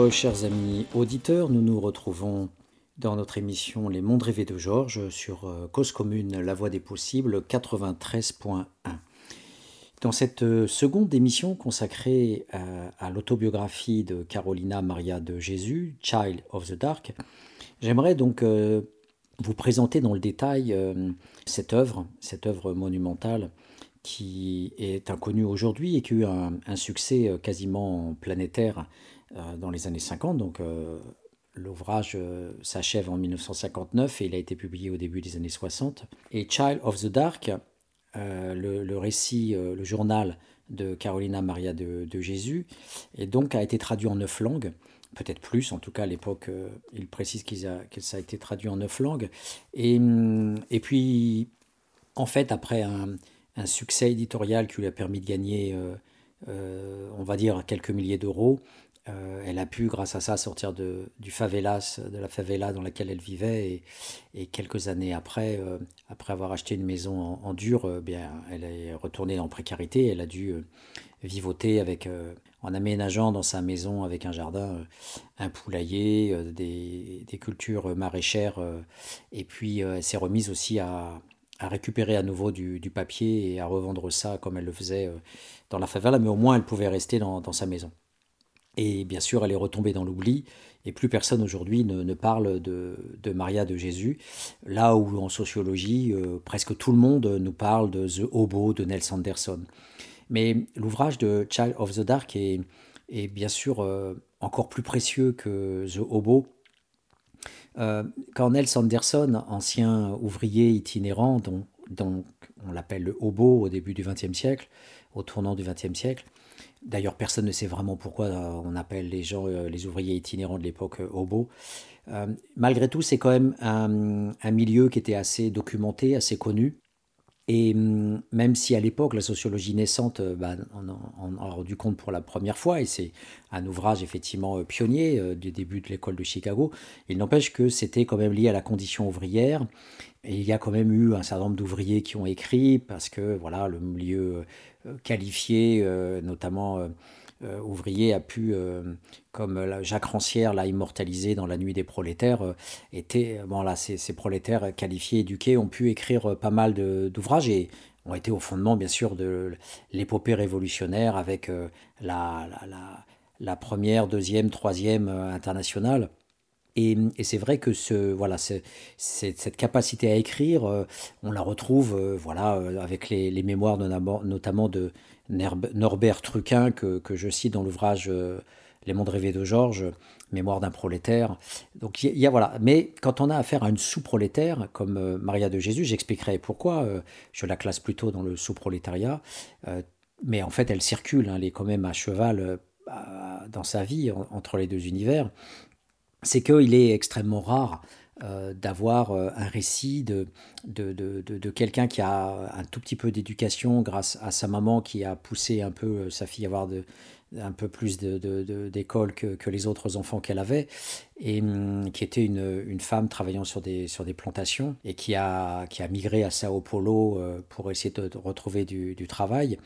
Euh, chers amis auditeurs, nous nous retrouvons dans notre émission Les mondes rêvés de Georges sur euh, Cause commune, la voie des possibles 93.1. Dans cette euh, seconde émission consacrée à, l'autobiographie de Carolina Maria de Jésus, Child of the Dark, j'aimerais donc vous présenter dans le détail cette œuvre, cette œuvre monumentale qui est inconnue aujourd'hui et qui a eu un succès quasiment planétaire dans les années 50. Donc euh, l'ouvrage euh, s'achève en 1959 et il a été publié au début des années 60. Et Child of the Dark, le, récit, le journal de Carolina Maria de, Jésus, et donc a été traduit en neuf langues peut-être plus, en tout cas à l'époque, il précise qu'il que ça a été traduit en neuf langues. Et, hum, et puis, en fait, après un, succès éditorial qui lui a permis de gagner, on va dire, quelques milliers d'euros, euh, elle a pu, grâce à ça, sortir de, du favelas, de la favela dans laquelle elle vivait. Et, quelques années après, euh, après avoir acheté une maison en, dur, euh, bien, elle est retournée en précarité. Elle a dû vivoter avec, en aménageant dans sa maison avec un jardin, un poulailler, des, des, cultures maraîchères. et puis, elle s'est remise aussi à, à récupérer à nouveau du, du, papier et à revendre ça comme elle le faisait dans la favela. Mais au moins, elle pouvait rester dans, dans sa maison. Et bien sûr, elle est retombée dans l'oubli, et plus personne aujourd'hui ne, parle de, Maria de Jésus, là où en sociologie, euh, presque tout le monde nous parle de The Hobo de Nels Anderson. Mais l'ouvrage de Child of the Dark est, bien sûr euh, encore plus précieux que The Hobo. Euh, quand Nels Anderson, ancien ouvrier itinérant, dont, on l'appelle le hobo au début du XXe siècle, au tournant du XXe siècle, D'ailleurs, personne ne sait vraiment pourquoi euh, on appelle les gens, euh, les ouvriers itinérants de l'époque, euh, hobos. malgré tout, c'est quand même un, milieu qui était assez documenté, assez connu. Et hum, même si à l'époque, la sociologie naissante, bah, on, a rendu compte pour la première fois, et c'est un ouvrage effectivement pionnier du début de l'école de Chicago, il n'empêche que c'était quand même lié à la condition ouvrière. Il y a quand même eu un certain nombre d'ouvriers qui ont écrit, parce que voilà, le milieu euh, qualifié, euh, notamment euh, ouvrier, a pu, comme Jacques Rancière l'a immortalisé dans La Nuit des prolétaires, était, bon ces, prolétaires qualifiés, éduqués, ont pu écrire pas mal d'ouvrages et ont été au fondement, bien sûr, de l'épopée révolutionnaire avec la, première, deuxième, troisième internationale. Et, c'est vrai que ce, voilà, cette capacité à écrire, euh, on la retrouve euh, voilà, euh, avec les, mémoires notamment de Norbert Truquin, que, je cite dans l'ouvrage Les mondes rêvés de Georges, Mémoire d'un prolétaire. Donc y, a voilà. Mais quand on a affaire à une sous-prolétaire comme Maria de Jésus, j'expliquerai pourquoi je la classe plutôt dans le sous-prolétariat. mais en fait, elle circule, hein, elle est quand même à cheval dans sa vie entre les deux univers c'est qu'il est extrêmement rare euh, d'avoir euh, un récit de, de, de, de, quelqu'un qui a un tout petit peu d'éducation grâce à sa maman qui a poussé un peu euh, sa fille à avoir un peu plus d'école que, que, les autres enfants qu'elle avait, et hum, qui était une, une, femme travaillant sur des, sur des plantations et qui a, qui a migré à Sao Paulo pour essayer de, retrouver du, travail.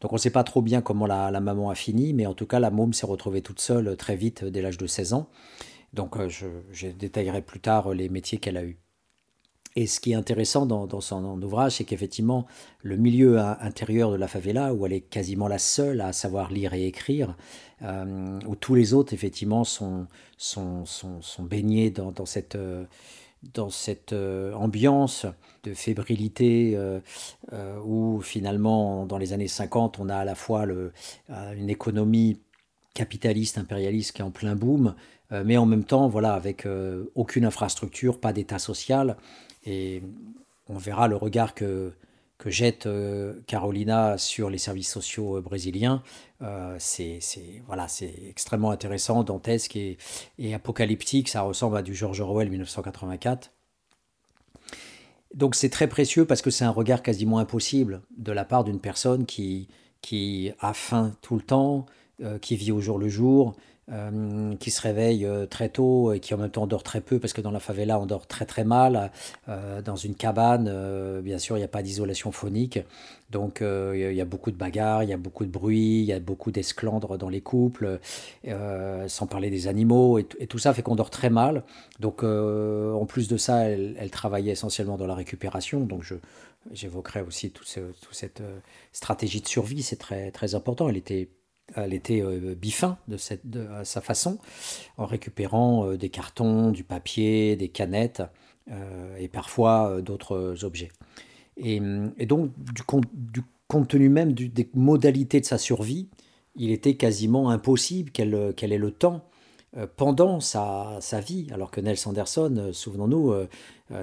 Donc on ne sait pas trop bien comment la, maman a fini, mais en tout cas la môme s'est retrouvée toute seule très vite dès l'âge de 16 ans. Donc euh, je, détaillerai plus tard les métiers qu'elle a eus. Et ce qui est intéressant dans, son ouvrage, c'est qu'effectivement, le milieu intérieur de la favela, où elle est quasiment la seule à savoir lire et écrire, euh, où tous les autres, effectivement, sont, sont, sont, baignés dans, cette, dans cette euh, ambiance de fébrilité, où finalement, dans les années 50, on a à la fois le, une économie capitaliste, impérialiste qui est en plein boom, euh, mais en même temps, voilà, avec euh, aucune infrastructure, pas d'état social. Et on verra le regard que, que jette euh, Carolina sur les services sociaux brésiliens. c'est voilà, extrêmement intéressant, dantesque et, et, apocalyptique. Ça ressemble à du George Orwell 1984. Donc c'est très précieux parce que c'est un regard quasiment impossible de la part d'une personne qui, qui a faim tout le temps, qui vit au jour le jour, euh, qui se réveille euh, très tôt et qui en même temps dort très peu parce que dans la favela on dort très très mal. Euh, dans une cabane, bien sûr, il n'y a pas d'isolation phonique. Donc il y a beaucoup de bagarres, il y a beaucoup de bruit, il y a beaucoup d'esclandres dans les couples, sans parler des animaux. Et, tout ça fait qu'on dort très mal. Donc en plus de ça, elle, travaillait essentiellement dans la récupération. Donc je, j'évoquerai aussi toute cette stratégie de survie, c'est très, très important. Elle était elle était euh, bifin de, cette, de sa façon, en récupérant euh, des cartons, du papier, des canettes euh, et parfois d'autres objets. Et, donc, du, du, compte tenu même des modalités de sa survie, il était quasiment impossible qu'elle ait le temps pendant sa, sa, vie, alors que Nels Anderson, souvenons-nous,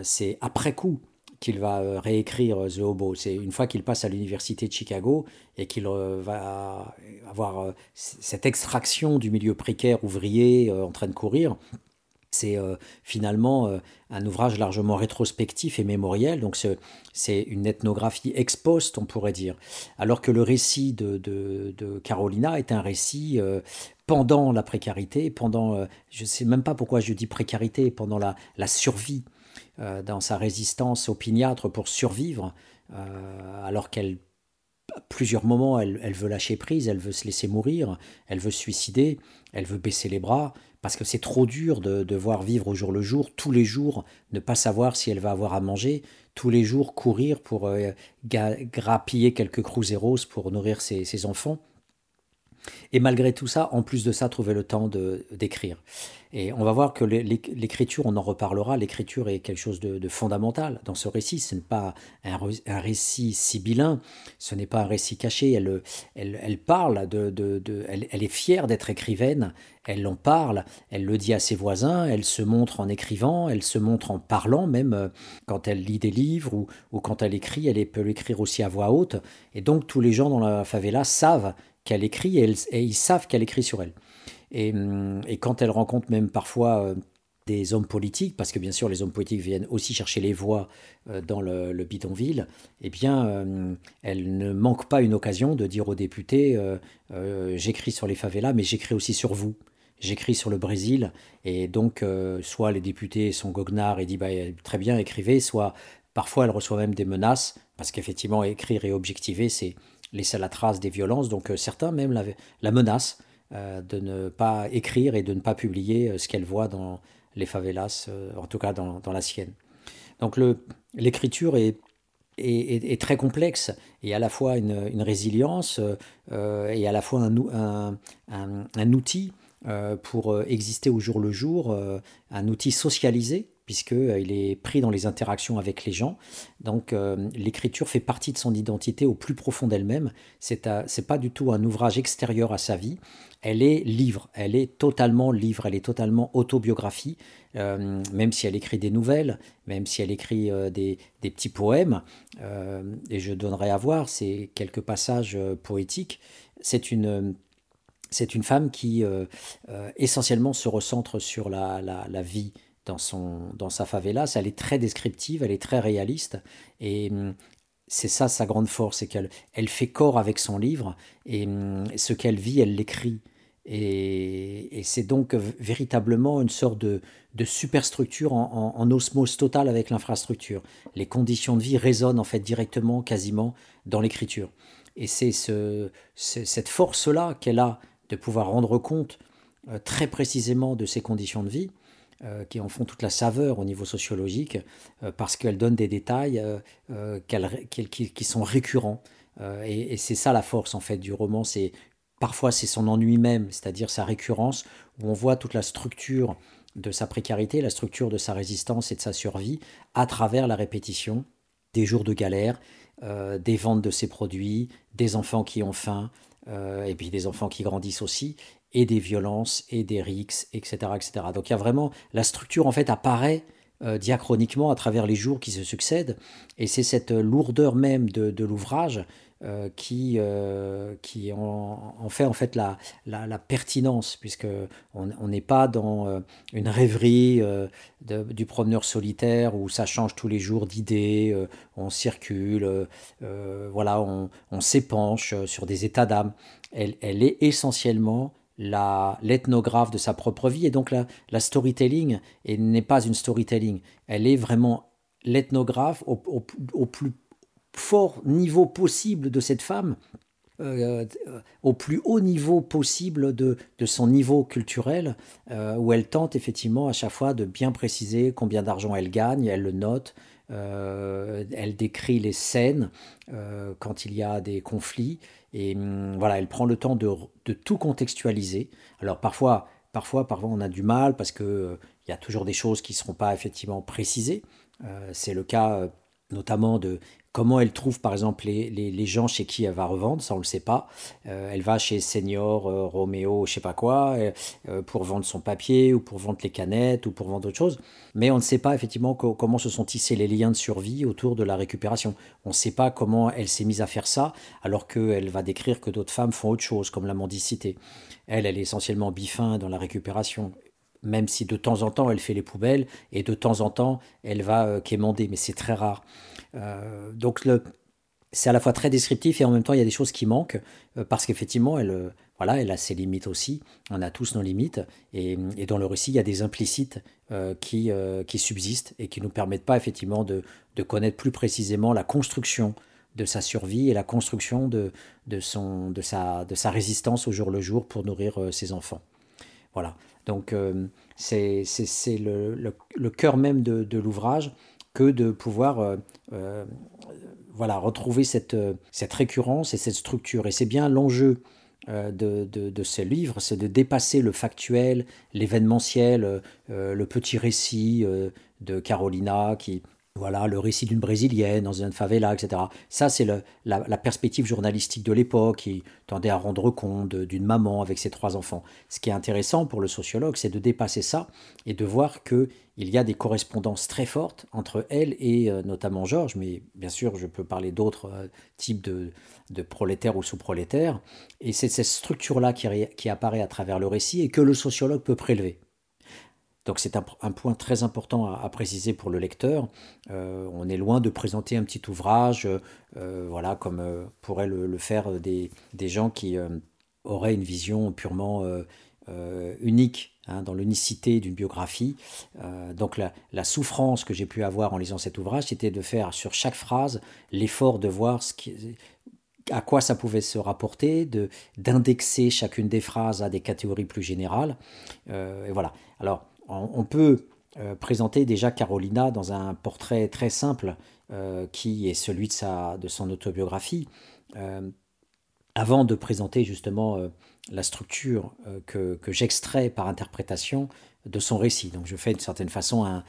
c'est après coup qu'il va euh, réécrire euh, The Hobo. C'est une fois qu'il passe à l'université de Chicago et qu'il euh, va avoir cette extraction du milieu précaire ouvrier en train de courir. C'est finalement un ouvrage largement rétrospectif et mémoriel, donc c'est une ethnographie ex post, on pourrait dire. Alors que le récit de, de, Carolina est un récit pendant la précarité, pendant, je ne sais même pas pourquoi je dis précarité, pendant la, la survie dans sa résistance opiniâtre pour survivre, euh, alors qu'elle à plusieurs moments, elle, veut lâcher prise, elle veut se laisser mourir, elle veut se suicider, elle veut baisser les bras, parce que c'est trop dur de devoir vivre au jour le jour, tous les jours, ne pas savoir si elle va avoir à manger, tous les jours courir pour euh, grappiller quelques cruzeros pour nourrir ses enfants. Et malgré tout ça, en plus de ça, trouver le temps d'écrire. Et on va voir que l'écriture, on en reparlera, l'écriture est quelque chose de, fondamental dans ce récit. Ce n'est pas un, récit sibyllin, ce n'est pas un récit caché. Elle, elle, elle parle, de, de, de elle, elle, est fière d'être écrivaine, elle en parle, elle le dit à ses voisins, elle se montre en écrivant, elle se montre en parlant, même euh, quand elle lit des livres ou, ou quand elle écrit, elle peut l'écrire aussi à voix haute. Et donc tous les gens dans la favela savent qu'elle écrit et, ils savent qu'elle écrit sur elle. Hum, et, quand elle rencontre même parfois euh, des hommes politiques, parce que bien sûr les hommes politiques viennent aussi chercher les voix euh, dans le, bidonville, eh bien euh, elle ne manque pas une occasion de dire aux députés j'écris sur les favelas, mais j'écris aussi sur vous. J'écris sur le Brésil, et donc soit les députés sont goguenards et disent bah, très bien, écrivez, soit parfois elle reçoit même des menaces, parce qu'effectivement écrire et objectiver, c'est laisser la trace des violences. Donc certains même la, la menacent de ne pas écrire et de ne pas publier euh, ce qu'elles voient dans les favelas, en tout cas dans, dans la sienne. Donc l'écriture est, est, très complexe et à la fois une, une résilience et à la fois un, un, un outil pour exister au jour le jour, un outil socialisé puisqu'il euh, est pris dans les interactions avec les gens. Donc euh, l'écriture fait partie de son identité au plus profond d'elle-même. C'est n'est pas du tout un ouvrage extérieur à sa vie. Elle est livre, elle est totalement livre, elle est totalement autobiographie, euh, même si elle écrit des nouvelles, même si elle écrit des, des, petits poèmes. et je donnerai à voir ces quelques passages poétiques. C'est une c'est une femme qui essentiellement se recentre sur la, la, la vie dans, son, dans sa favela. Elle est très descriptive, elle est très réaliste. Et hum, c'est ça sa grande force, c'est qu'elle elle fait corps avec son livre. Et hum, ce qu'elle vit, elle l'écrit. Et, c'est donc véritablement une sorte de, superstructure en, en, osmose totale avec l'infrastructure. Les conditions de vie résonnent en fait directement, quasiment, dans l'écriture. Et c'est ce, cette force-là qu'elle a de pouvoir rendre compte euh, très précisément de ses conditions de vie, euh, qui en font toute la saveur au niveau sociologique, euh, parce qu'elles donnent des détails qui, sont récurrents. et, c'est ça la force en fait du roman, c'est parfois c'est son ennui même, c'est-à-dire sa récurrence, où on voit toute la structure de sa précarité, la structure de sa résistance et de sa survie à travers la répétition des jours de galère, des ventes de ses produits, des enfants qui ont faim, et puis des enfants qui grandissent aussi, et des violences et des rixes, etc., etc. Donc il y a vraiment la structure en fait apparaît euh, diachroniquement à travers les jours qui se succèdent et c'est cette lourdeur même de l'ouvrage euh, qui, euh, qui en, fait en fait la, la, pertinence, puisque on n'est pas dans euh, une rêverie du promeneur solitaire où ça change tous les jours d'idées, on circule, voilà, on, on s'épanche sur des états d'âme. elle, elle est essentiellement l'ethnographe de sa propre vie. Et donc la, la storytelling n'est pas une storytelling. Elle est vraiment l'ethnographe au, au, plus fort niveau possible de cette femme, euh, au plus haut niveau possible de, de son niveau culturel, euh, où elle tente effectivement à chaque fois de bien préciser combien d'argent elle gagne, elle le note, euh, elle décrit les scènes quand il y a des conflits, et hum, voilà, elle prend le temps de, de tout contextualiser. Alors parfois, parfois, parfois on a du mal parce que il y a toujours des choses qui ne seront pas effectivement précisées. C'est le cas notamment de Comment elle trouve par exemple les, les, gens chez qui elle va revendre, ça on le sait pas. Euh, elle va chez Senior, euh, Romeo, je sais pas quoi, euh, pour vendre son papier ou pour vendre les canettes ou pour vendre autre chose. Mais on ne sait pas effectivement comment se sont tissés les liens de survie autour de la récupération. On ne sait pas comment elle s'est mise à faire ça alors qu'elle va décrire que d'autres femmes font autre chose, comme la mendicité. Elle, elle est essentiellement bifin dans la récupération même si de temps en temps elle fait les poubelles et de temps en temps elle va quémander, mais c'est très rare. Euh, donc le, c'est à la fois très descriptif et en même temps il y a des choses qui manquent euh, parce qu'effectivement elle, euh, voilà, elle a ses limites aussi. On a tous nos limites et, dans le récit il y a des implicites qui, qui subsistent et qui nous permettent pas effectivement de, de, connaître plus précisément la construction de sa survie et la construction de, de, son, de, sa, de sa résistance au jour le jour pour nourrir ses enfants. Voilà. Donc c'est le, le, le, cœur même de l'ouvrage que de pouvoir euh, euh, voilà, retrouver cette, euh, cette récurrence et cette structure. Et c'est bien l'enjeu de, de, ce livre, c'est de dépasser le factuel, l'événementiel, le petit récit de Carolina qui, voilà, le récit d'une brésilienne dans une favela, etc. Ça, c'est la, la, perspective journalistique de l'époque qui tendait à rendre compte d'une maman avec ses trois enfants. Ce qui est intéressant pour le sociologue, c'est de dépasser ça et de voir que il y a des correspondances très fortes entre elle et euh, notamment Georges, mais bien sûr, je peux parler d'autres euh, types de, prolétaires ou sous-prolétaires. Et c'est cette structure-là qui, apparaît à travers le récit et que le sociologue peut prélever. Donc c'est un, point très important à, préciser pour le lecteur. Euh, on est loin de présenter un petit ouvrage, voilà, comme pourraient le, faire des, gens qui auraient une vision purement unique hein, dans l'unicité d'une biographie. donc la, souffrance que j'ai pu avoir en lisant cet ouvrage, c'était de faire sur chaque phrase l'effort de voir ce à quoi ça pouvait se rapporter, de d'indexer chacune des phrases à des catégories plus générales. et voilà. Alors, on peut euh, présenter déjà Carolina dans un portrait très simple euh, qui est celui de, sa, de son autobiographie, euh, avant de présenter justement la structure que, j'extrais par interprétation de son récit. Donc je fais d'une certaine façon un,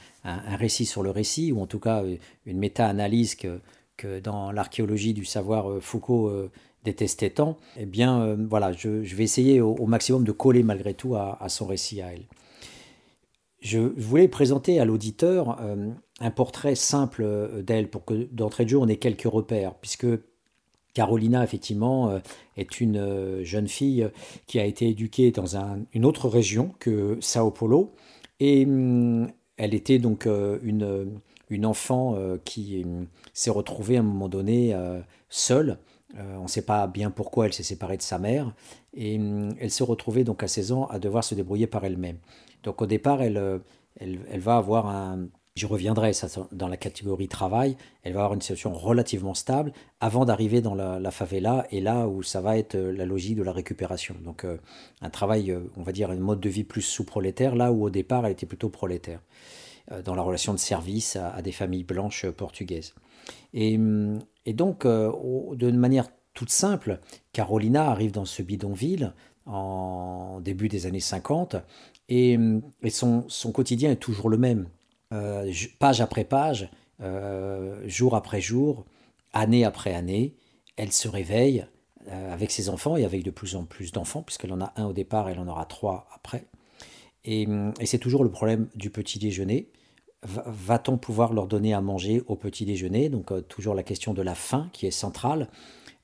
récit sur le récit, ou en tout cas une méta-analyse que, que dans l'archéologie du savoir Foucault détestait tant. Eh bien voilà, je, vais essayer au, maximum de coller malgré tout à son récit à elle. Je voulais présenter à l'auditeur euh, un portrait simple euh, d'elle pour que d'entrée de jeu on ait quelques repères, puisque Carolina, effectivement, euh, est une jeune fille qui a été éduquée dans une autre région que Sao Paulo, et hum, elle était donc une, une enfant qui hum, s'est retrouvée à un moment donné seule. on ne sait pas bien pourquoi elle s'est séparée de sa mère, et hum, elle s'est retrouvée donc à 16 ans à devoir se débrouiller par elle-même. Donc au départ, elle, euh, elle, elle va avoir un, je reviendrai dans la catégorie travail, elle va avoir une situation relativement stable avant d'arriver dans la, favela et là où ça va être euh, la logique de la récupération. Donc euh, un travail, on va dire, un mode de vie plus sous-prolétaire, là où au départ elle était plutôt prolétaire, dans la relation de service à, des familles blanches portugaises. Et, hum, et donc, de manière toute simple, Carolina arrive dans ce bidonville en début des années 50 et, son, quotidien est toujours le même. Euh, page après page, euh, jour après jour, année après année, elle se réveille euh, avec ses enfants et avec de plus en plus d'enfants, puisqu'elle en a un au départ, elle en aura trois après. Et, c'est toujours le problème du petit déjeuner. Va-t-on pouvoir leur donner à manger au petit déjeuner? Donc toujours la question de la faim qui est centrale.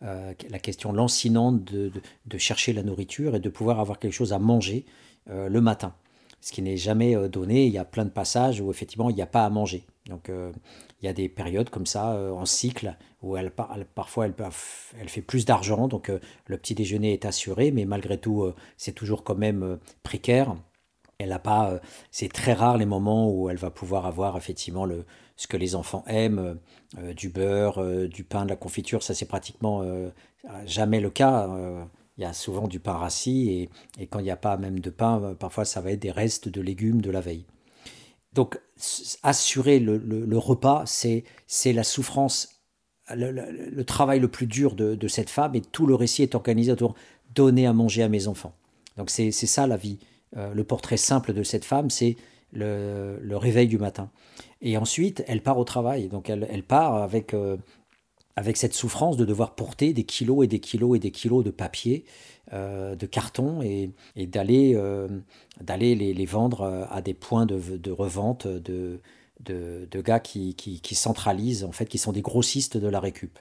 la question lancinante de, chercher la nourriture et de pouvoir avoir quelque chose à manger le matin. Ce qui n'est jamais donné. Il y a plein de passages où effectivement il n'y a pas à manger. Donc il y a des périodes comme ça en cycle où elle, parfois elle, elle, fait plus d'argent, donc le petit déjeuner est assuré, mais malgré tout c'est toujours quand même précaire. Elle a pas, c'est très rare les moments où elle va pouvoir avoir effectivement le, ce que les enfants aiment, euh, du beurre, euh, du pain, de la confiture, ça c'est pratiquement euh, jamais le cas. Il y a souvent du pain rassis et, quand il n'y a pas même de pain, parfois ça va être des restes de légumes de la veille. Donc assurer le, repas, c'est la souffrance, le, travail le plus dur de, de, cette femme et tout le récit est organisé autour donner à manger à mes enfants. Donc c'est ça la vie. le portrait simple de cette femme, c'est le, réveil du matin. Et ensuite, elle part au travail. Donc elle, elle part avec, euh, avec cette souffrance de devoir porter des kilos et des kilos et des kilos de papier, euh, de carton, et, et d'aller euh, les, vendre à des points de, revente de, de, gars qui, qui, centralisent, en fait, qui sont des grossistes de la récup.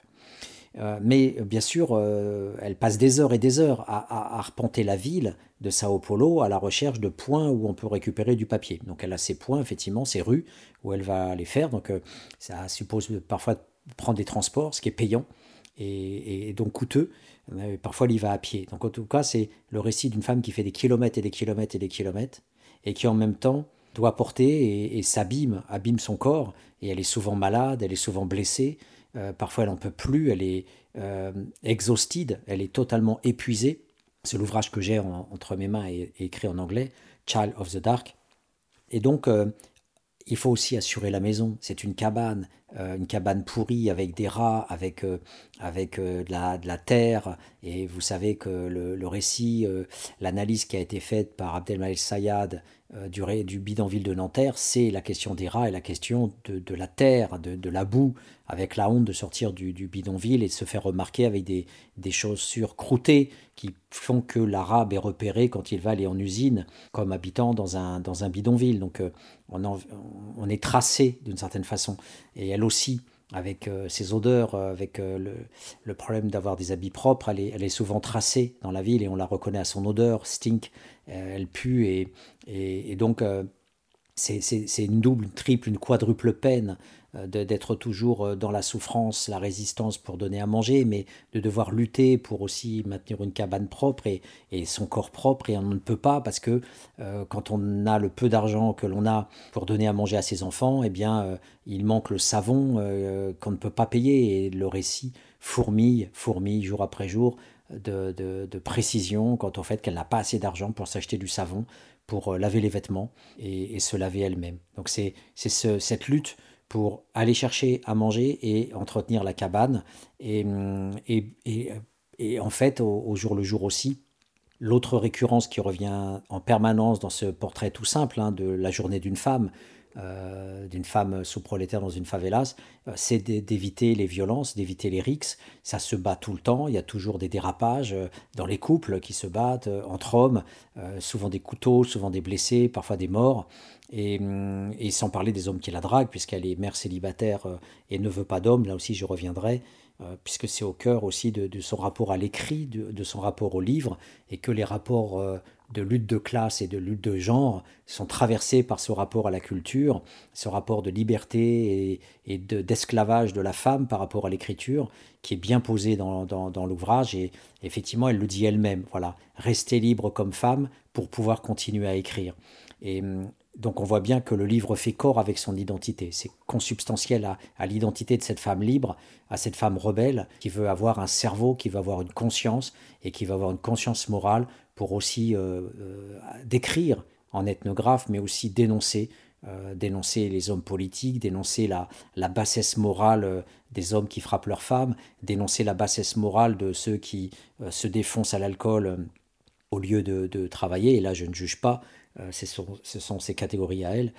Euh, mais bien sûr, euh, elle passe des heures et des heures à, arpenter la ville de Sao Paulo à la recherche de points où on peut récupérer du papier. Donc elle a ses points, effectivement, ses rues où elle va les faire. Donc euh, ça suppose parfois prendre des transports, ce qui est payant et, donc coûteux. parfois, elle y va à pied. Donc en tout cas, c'est le récit d'une femme qui fait des kilomètres et des kilomètres et des kilomètres et qui en même temps doit porter et, et s'abîme, abîme son corps. Et elle est souvent malade, elle est souvent blessée. Euh, parfois, elle n'en peut plus, elle est euh, elle est totalement épuisée. C'est l'ouvrage que j'ai entre mes mains et, écrit en anglais, Child of the Dark. Et donc, euh, il faut aussi assurer la maison. C'est une cabane, une cabane pourrie avec des rats, avec, avec de, la, de, la, terre. Et vous savez que le, le récit, l'analyse qui a été faite par Abdelmalek Sayad du, du bidonville de Nanterre, c'est la question des rats et la question de, la terre, de, la boue, avec la honte de sortir du, bidonville et de se faire remarquer avec des, chaussures croûtées qui font que l'arabe est repéré quand il va aller en usine comme habitant dans un, bidonville. Donc euh, on, est tracé d'une certaine façon. Et elle aussi, avec euh, ses odeurs, euh, avec le, problème d'avoir des habits propres, elle est, souvent tracée dans la ville et on la reconnaît à son odeur, stink, elle pue et, et, et donc c'est une double, une triple, une quadruple peine euh, d'être toujours euh, dans la souffrance, la résistance pour donner à manger, mais de devoir lutter pour aussi maintenir une cabane propre et, son corps propre. Et on ne peut pas parce que euh, quand on a le peu d'argent que l'on a pour donner à manger à ses enfants, eh bien, il manque le savon qu'on ne peut pas payer. Et le récit fourmille, fourmille jour après jour de, de précision quant au fait qu'elle n'a pas assez d'argent pour s'acheter du savon, pour euh, laver les vêtements et, se laver elle-même. Donc c'est ce, cette lutte pour aller chercher à manger et entretenir la cabane. Et, hum, et, et, en fait, au, jour le jour aussi, l'autre récurrence qui revient en permanence dans ce portrait tout simple hein, de la journée d'une femme, euh, d'une femme sous-prolétaire dans une favelas, euh, c'est d'éviter les violences, d'éviter les rixes. Ça se bat tout le temps, il y a toujours des dérapages euh, dans les couples qui se battent entre hommes, souvent des couteaux, souvent des blessés, parfois des morts. Et, hum, et sans parler des hommes qui la draguent, puisqu'elle est mère célibataire et ne veut pas d'homme, là aussi je reviendrai. puisque c'est au cœur aussi de, son rapport à l'écrit, de, son rapport au livre, et que les rapports de lutte de classe et de lutte de genre sont traversés par ce rapport à la culture, ce rapport de liberté et, d'esclavage de, la femme par rapport à l'écriture, qui est bien posé dans, dans, l'ouvrage. Et effectivement, elle le dit elle-même, voilà, rester libre comme femme pour pouvoir continuer à écrire. Et hum, donc on voit bien que le livre fait corps avec son identité. C'est consubstantiel à, à l'identité de cette femme libre, à cette femme rebelle qui veut avoir un cerveau, qui veut avoir une conscience et qui veut avoir une conscience morale pour aussi euh, euh, décrire en ethnographe, mais aussi dénoncer, euh, dénoncer les hommes politiques, dénoncer la, bassesse morale des hommes qui frappent leurs femmes, dénoncer la bassesse morale de ceux qui se défoncent à l'alcool au lieu de, de, travailler. Et là, je ne juge pas, ce sont, ce sont ces catégories à elles.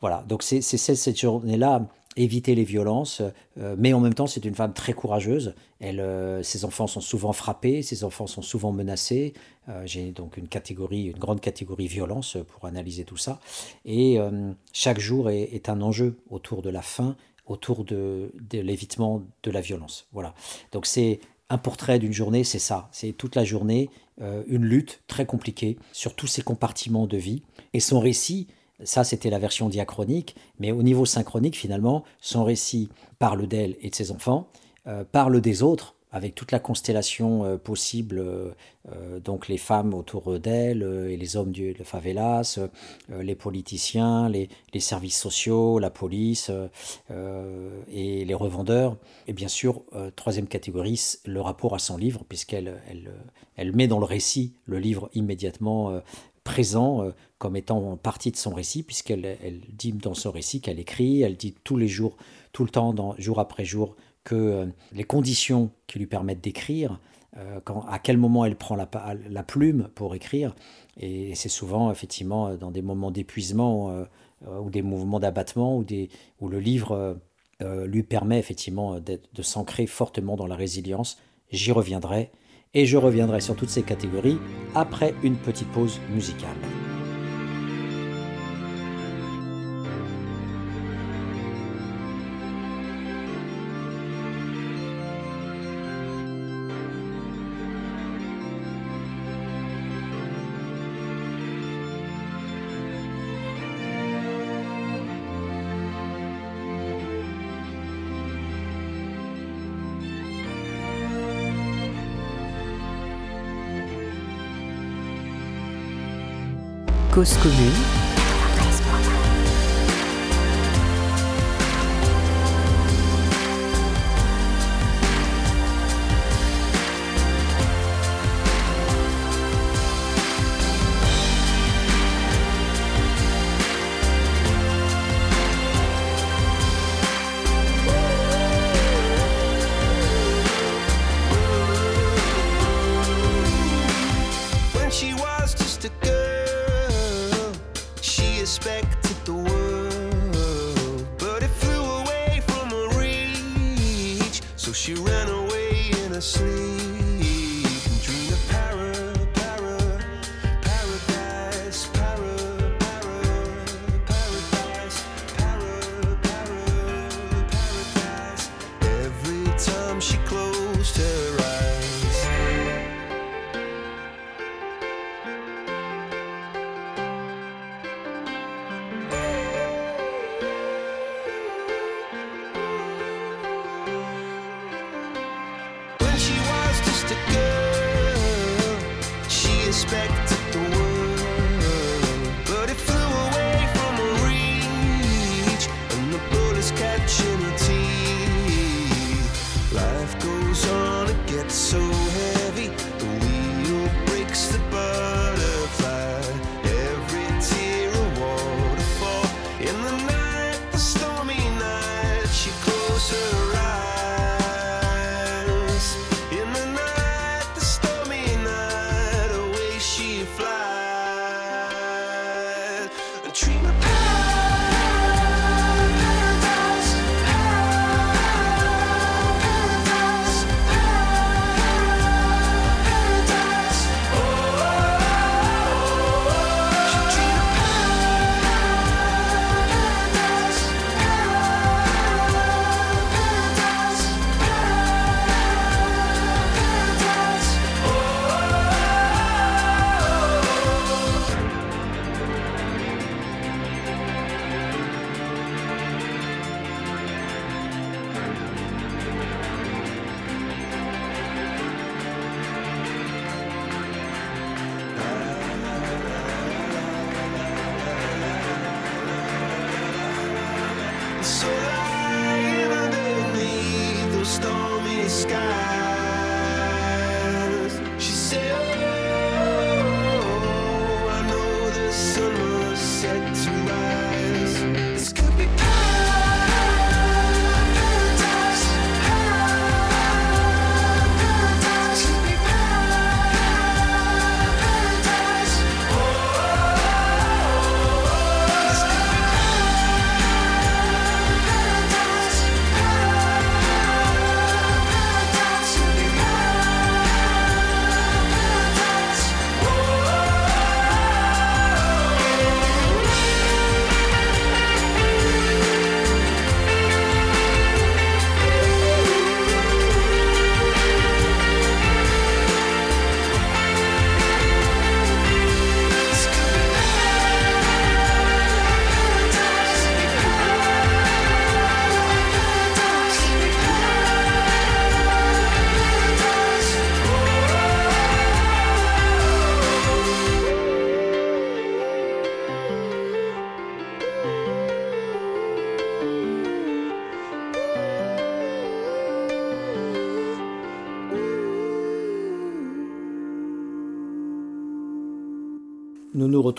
Voilà, donc c'est cette journée-là éviter les violences, euh, mais en même temps c'est une femme très courageuse. Elle, euh, ses enfants sont souvent frappés, ses enfants sont souvent menacés. Euh, j'ai donc une catégorie, une grande catégorie violence pour analyser tout ça. Et chaque jour est, un enjeu autour de la faim, autour de, de l'évitement de la violence. Voilà. Donc c'est un portrait d'une journée, c'est ça. C'est toute la journée, une lutte très compliquée sur tous ces compartiments de vie. Et son récit, ça, c'était la version diachronique, mais au niveau synchronique, finalement, son récit parle d'elle et de ses enfants, euh, parle des autres, avec toute la constellation euh, possible, euh, donc les femmes autour d'elle et les hommes du favelas, les politiciens, les, services sociaux, la police et les revendeurs. Et bien sûr, troisième catégorie, le rapport à son livre, puisqu'elle elle, elle met dans le récit le livre immédiatement présent comme étant partie de son récit, puisqu'elle elle dit dans son récit qu'elle écrit, elle dit tous les jours, tout le temps, jour après jour, que euh, les conditions qui lui permettent d'écrire, euh, à quel moment elle prend la, plume pour écrire, et c'est souvent effectivement dans des moments d'épuisement ou des mouvements d'abattement où, où le livre lui permet effectivement de s'ancrer fortement dans la résilience. J'y reviendrai et je reviendrai sur toutes ces catégories après une petite pause musicale. Cause commune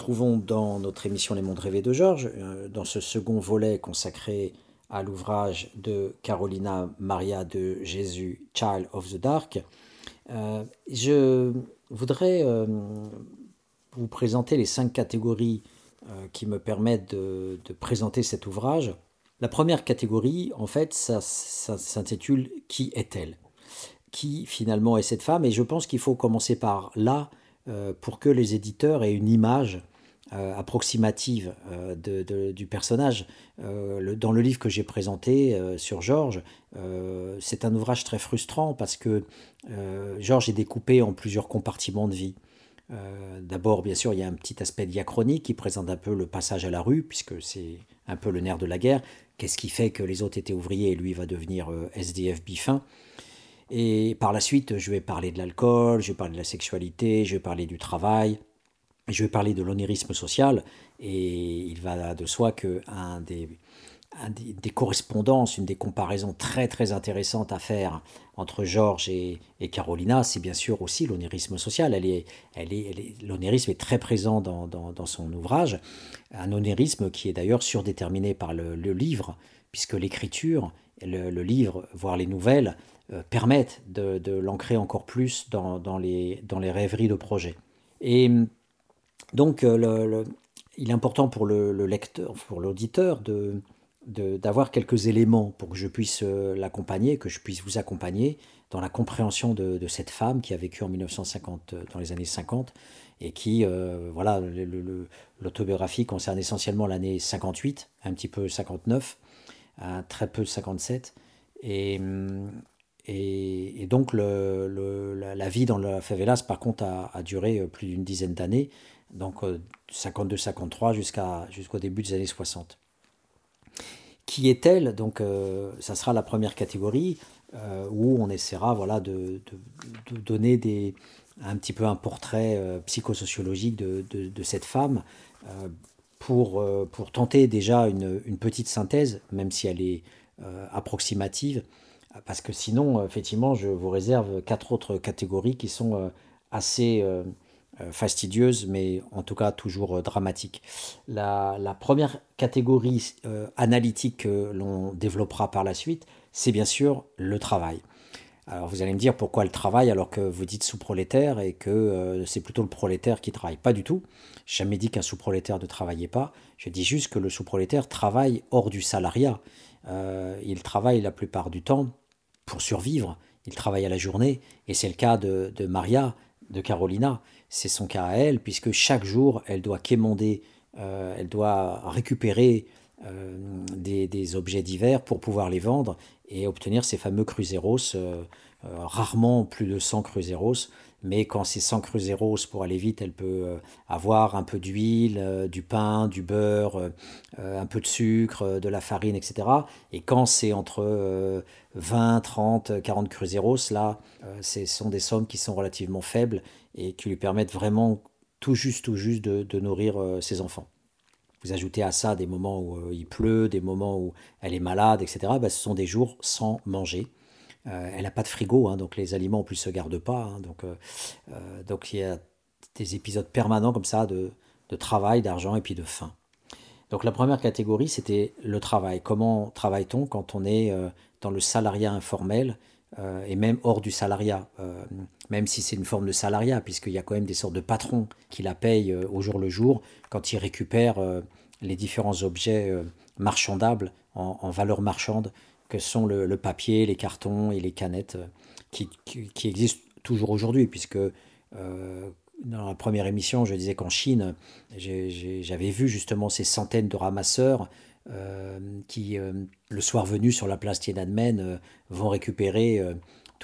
retrouvons dans notre émission Les Mondes rêvés de Georges, euh, dans ce second volet consacré à l'ouvrage de Carolina Maria de Jésus, Child of the Dark. Euh, je voudrais euh, vous présenter les cinq catégories qui me permettent de, présenter cet ouvrage. La première catégorie, en fait, ça s'intitule Qui est-elle? Qui finalement est cette femme? Et je pense qu'il faut commencer par là pour que les éditeurs aient une image euh, approximative euh, du personnage. dans le livre que j'ai présenté sur Georges, c'est un ouvrage très frustrant parce que Georges est découpé en plusieurs compartiments de vie. D'abord, bien sûr, il y a un petit aspect diachronique qui présente un peu le passage à la rue, puisque c'est un peu le nerf de la guerre. Qu'est-ce qui fait que les autres étaient ouvriers et lui va devenir SDF bifin? Et par la suite, je vais parler de l'alcool, je vais parler de la sexualité, je vais parler du travail, je vais parler de l'onérisme social. Et il va de soi que un des, des, correspondances, une des comparaisons très très intéressantes à faire entre Georges et, Carolina, c'est bien sûr aussi l'onérisme social. Elle est, elle est, l'onérisme est très présent dans, dans, son ouvrage, un onérisme qui est d'ailleurs surdéterminé par le, livre, puisque l'écriture, le, livre, voire les nouvelles, euh, permettent de, l'ancrer encore plus dans, les, dans les rêveries de projet. Et donc, euh, il est important pour le, lecteur, pour l'auditeur, de, d'avoir quelques éléments pour que je puisse euh, l'accompagner, que je puisse vous accompagner dans la compréhension de, cette femme qui a vécu en 1950, dans les années 50, et qui, voilà, l'autobiographie concerne essentiellement l'année 58, un petit peu 59, très peu 57, et, et, donc la, vie dans la favelas, par contre, a, duré euh, plus d'une dizaine d'années, donc 52-53 euh, jusqu'au début des années 60. Qui est-elle? Donc euh, ça sera la première catégorie où on essaiera voilà, de, donner un petit peu un portrait psychosociologique de, cette femme pour, tenter déjà une, une, petite synthèse, même si elle est approximative, parce que sinon, euh, effectivement, je vous réserve quatre autres catégories qui sont euh, assez euh, fastidieuses, mais en tout cas toujours dramatiques. La, première catégorie analytique que l'on développera par la suite, c'est bien sûr le travail. Alors vous allez me dire pourquoi le travail alors que vous dites sous-prolétaire et que c'est plutôt le prolétaire qui travaille. Pas du tout. Jamais dit qu'un sous-prolétaire ne travaillait pas. Je dis juste que le sous-prolétaire travaille hors du salariat. il travaille la plupart du temps pour survivre. Il travaille à la journée, et c'est le cas de, Maria, de Carolina. C'est son cas à elle, puisque chaque jour, elle doit quémander, euh, elle doit récupérer euh, des, objets divers pour pouvoir les vendre et obtenir ces fameux cruzeros, euh, rarement plus de 100 cruzeros, mais quand c'est 100 cruzeros pour aller vite, elle peut avoir un peu d'huile, du pain, du beurre, un peu de sucre, de la farine, etc. Et quand c'est entre 20, 30, 40 cruzeros, là, ce sont des sommes qui sont relativement faibles et qui lui permettent vraiment tout juste, tout juste de, nourrir ses enfants. Vous ajoutez à ça des moments où il pleut, des moments où elle est malade, etc. Ben, ce sont des jours sans manger. Euh, elle n'a pas de frigo, hein, donc les aliments en plus se gardent pas. Hein, donc, euh, euh, donc il y a des épisodes permanents comme ça de, travail, d'argent et puis de faim. Donc la première catégorie, c'était le travail. Comment travaille-t-on quand on est dans le salariat informel et même hors du salariat, même si c'est une forme de salariat, puisqu'il y a quand même des sortes de patrons qui la payent au jour le jour quand ils récupèrent les différents objets marchandables en valeur marchande que sont le, papier, les cartons et les canettes euh, qui, existent toujours aujourd'hui, puisque euh, dans la première émission, je disais qu'en Chine, j'avais vu justement ces centaines de ramasseurs euh, qui, le soir venu sur la place Tiananmen, vont récupérer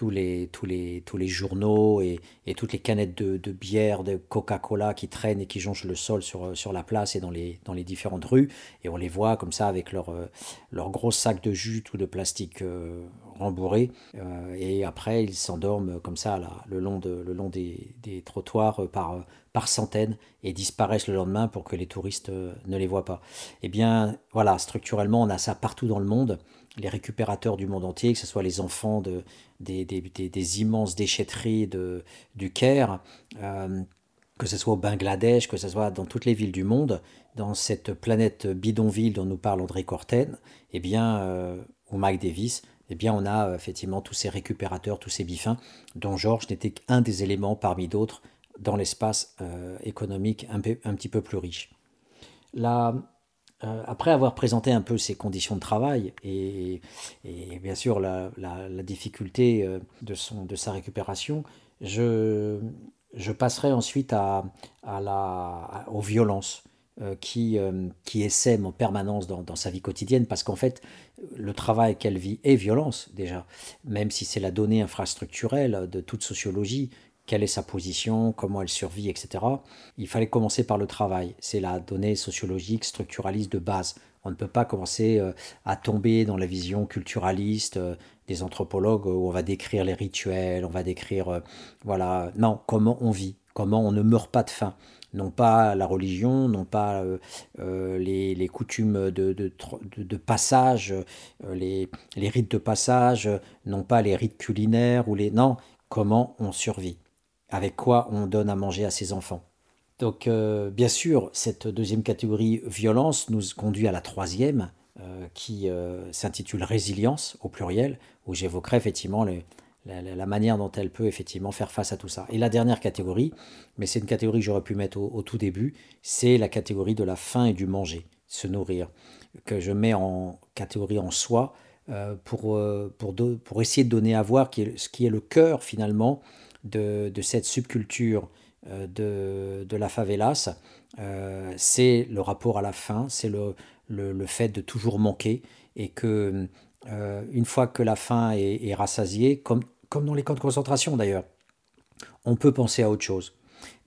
tous les, tous les, tous les journaux et, et toutes les canettes de, de bière, de Coca-Cola qui traînent et qui jonchent le sol sur, sur la place et dans les, dans les différentes rues. Et on les voit comme ça avec leur, euh, gros sac de jus ou de plastique euh, rembourré. Euh, et après, ils s'endorment comme ça là, le long, de, le long des, des trottoirs par, par centaines et disparaissent le lendemain pour que les touristes ne les voient pas. Eh bien, voilà, structurellement, on a ça partout dans le monde les récupérateurs du monde entier, que ce soit les enfants de, des, des, des, immenses déchetteries de, du Caire, euh, que ce soit au Bangladesh, que ce soit dans toutes les villes du monde, dans cette planète bidonville dont nous parle André Corten, eh bien, ou Mike Davis, eh bien, on a effectivement tous ces récupérateurs, tous ces bifins, dont Georges n'était qu'un des éléments parmi d'autres dans l'espace économique un, un, petit peu plus riche. Euh, après avoir présenté un peu ses conditions de travail et, bien sûr la, difficulté euh, de, son, de sa récupération, je, je passerai ensuite à, à la, aux violences euh, qui, qui essaiment en permanence dans, dans sa vie quotidienne parce qu'en fait, le travail qu'elle vit est violence déjà, même si c'est la donnée infrastructurelle de toute sociologie quelle est sa position, comment elle survit, etc. Il fallait commencer par le travail. C'est la donnée sociologique, structuraliste de base. On ne peut pas commencer euh, à tomber dans la vision culturaliste euh, des anthropologues où on va décrire les rituels, on va décrire, euh, voilà, non, comment on vit, comment on ne meurt pas de faim. Non pas la religion, non pas les, coutumes de, passage, les, les rites de passage, non pas les rites culinaires ou les... Non, comment on survit avec quoi on donne à manger à ses enfants. Donc euh, bien sûr, cette deuxième catégorie, violence, nous conduit à la troisième, euh, qui euh, s'intitule résilience au pluriel, où j'évoquerai effectivement la, manière dont elle peut effectivement faire face à tout ça. Et la dernière catégorie, mais c'est une catégorie que j'aurais pu mettre au, tout début, c'est la catégorie de la faim et du manger, se nourrir, que je mets en catégorie en soi pour, pour, pour essayer de donner à voir ce qui est le cœur finalement de, cette subculture euh, de, de, la favelas, euh, c'est le rapport à la faim, c'est le, le, fait de toujours manquer et que euh, une fois que la faim est, rassasiée, comme, comme dans les camps de concentration d'ailleurs, on peut penser à autre chose.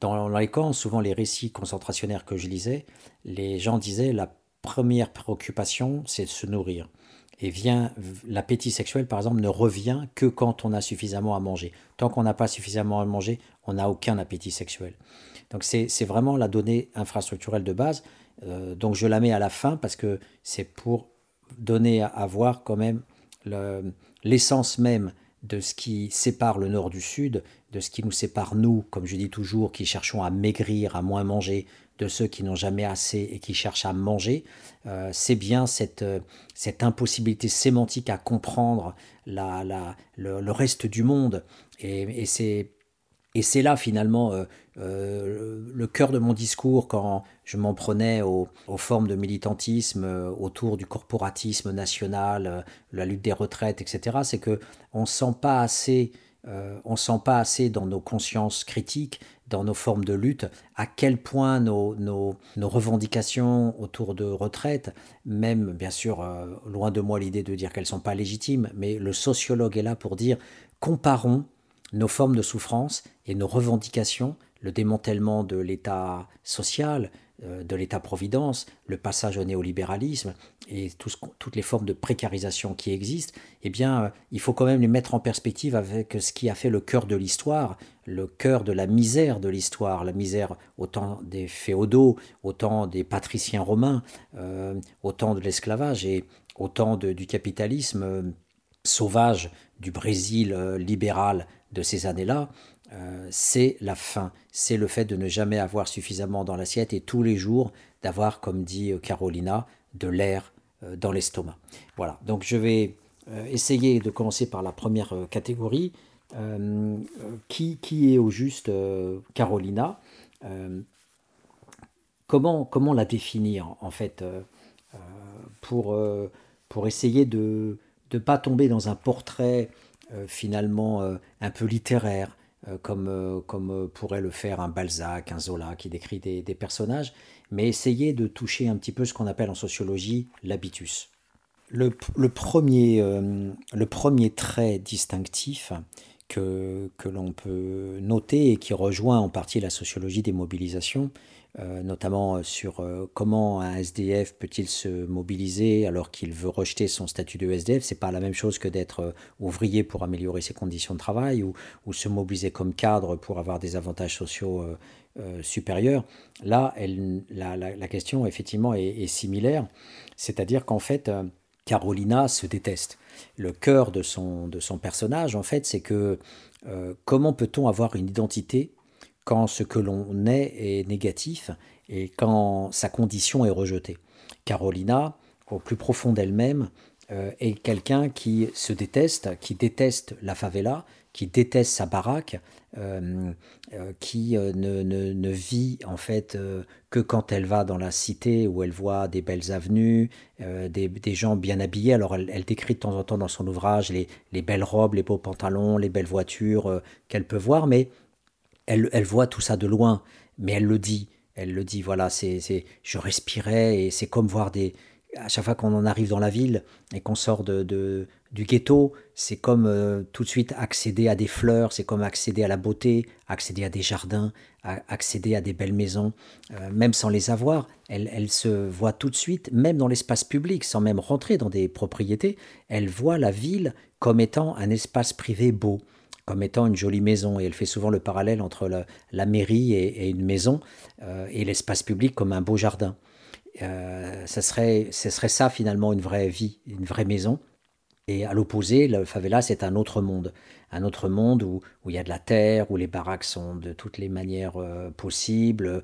Dans, les camps, souvent les récits concentrationnaires que je lisais, les gens disaient la première préoccupation, c'est de se nourrir et vient l'appétit sexuel par exemple ne revient que quand on a suffisamment à manger. Tant qu'on n'a pas suffisamment à manger, on n'a aucun appétit sexuel. Donc c'est vraiment la donnée infrastructurelle de base. Euh, donc je la mets à la fin parce que c'est pour donner à, voir quand même l'essence même de ce qui sépare le nord du sud, de ce qui nous sépare nous, comme je dis toujours, qui cherchons à maigrir, à moins manger, de ceux qui n'ont jamais assez et qui cherchent à manger, euh, c'est bien cette, euh, cette impossibilité sémantique à comprendre la, la, le, reste du monde. Et, et c'est et c'est là finalement euh, le cœur de mon discours quand je m'en prenais aux, formes de militantisme autour du corporatisme national, la lutte des retraites, etc. C'est que on sent pas assez, on sent pas assez dans nos consciences critiques dans nos formes de lutte, à quel point nos, revendications autour de retraite, même bien sûr, euh, loin de moi l'idée de dire qu'elles sont pas légitimes, mais le sociologue est là pour dire comparons nos formes de souffrance et nos revendications, le démantèlement de l'État social, euh, de l'État-providence, le passage au néolibéralisme et toutes les formes de précarisation qui existent, eh bien, euh, il faut quand même les mettre en perspective avec ce qui a fait le cœur de l'histoire, le cœur de la misère de l'histoire, la misère autant des féodaux, autant des patriciens romains, euh, autant de l'esclavage et autant du capitalisme sauvage du Brésil libéral de ces années-là. Euh, c'est la faim, c'est le fait de ne jamais avoir suffisamment dans l'assiette et tous les jours d'avoir, comme dit euh, Carolina, de l'air euh, dans l'estomac. Voilà, donc je vais essayer de commencer par la première catégorie. qui, qui est au juste Carolina comment, comment la définir en fait pour, pour essayer de ne pas tomber dans un portrait finalement un peu littéraire, euh, comme, euh, comme euh, pourrait le faire un Balzac, un Zola qui décrit des, personnages, mais essayer de toucher un petit peu ce qu'on appelle en sociologie l'habitus. Le, premier, le premier trait distinctif que, que l'on peut noter et qui rejoint en partie la sociologie des mobilisations, euh, notamment euh, sur euh, comment un SDF peut-il se mobiliser alors qu'il veut rejeter son statut de SDF. C'est pas la même chose que d'être ouvrier pour améliorer ses conditions de travail ou, ou, se mobiliser comme cadre pour avoir des avantages sociaux supérieurs. Là, elle, la, la, question effectivement est, est similaire, c'est-à-dire qu'en fait, Carolina se déteste. Le cœur de son, de son personnage, en fait, c'est que comment peut-on avoir une identité quand ce que l'on est est négatif et quand sa condition est rejetée. Carolina, au plus profond d'elle-même, euh, est quelqu'un qui se déteste, qui déteste la favela, qui déteste sa baraque, euh, euh, qui ne, vit en fait que quand elle va dans la cité où elle voit des belles avenues, des, gens bien habillés. Alors elle, décrit de temps en temps dans son ouvrage les belles robes, les beaux pantalons, les belles voitures qu'elle peut voir, mais elle, voit tout ça de loin, mais elle le dit. Elle le dit, voilà, c'est, je respirais et c'est comme voir des, à chaque fois qu'on en arrive dans la ville et qu'on sort de, du ghetto, c'est comme euh, tout de suite accéder à des fleurs, c'est comme accéder à la beauté, accéder à des jardins, accéder à des belles maisons, euh, même sans les avoir. Elle, se voit tout de suite, même dans l'espace public, sans même rentrer dans des propriétés, elle voit la ville comme étant un espace privé beau comme étant une jolie maison. Et elle fait souvent le parallèle entre la, mairie et, une maison euh, et l'espace public comme un beau jardin. Euh, serait, ce serait ça finalement une vraie vie, une vraie maison. Et à l'opposé, le favela, c'est un autre monde. Un autre monde où, il y a de la terre, où les baraques sont de toutes les manières euh, possibles,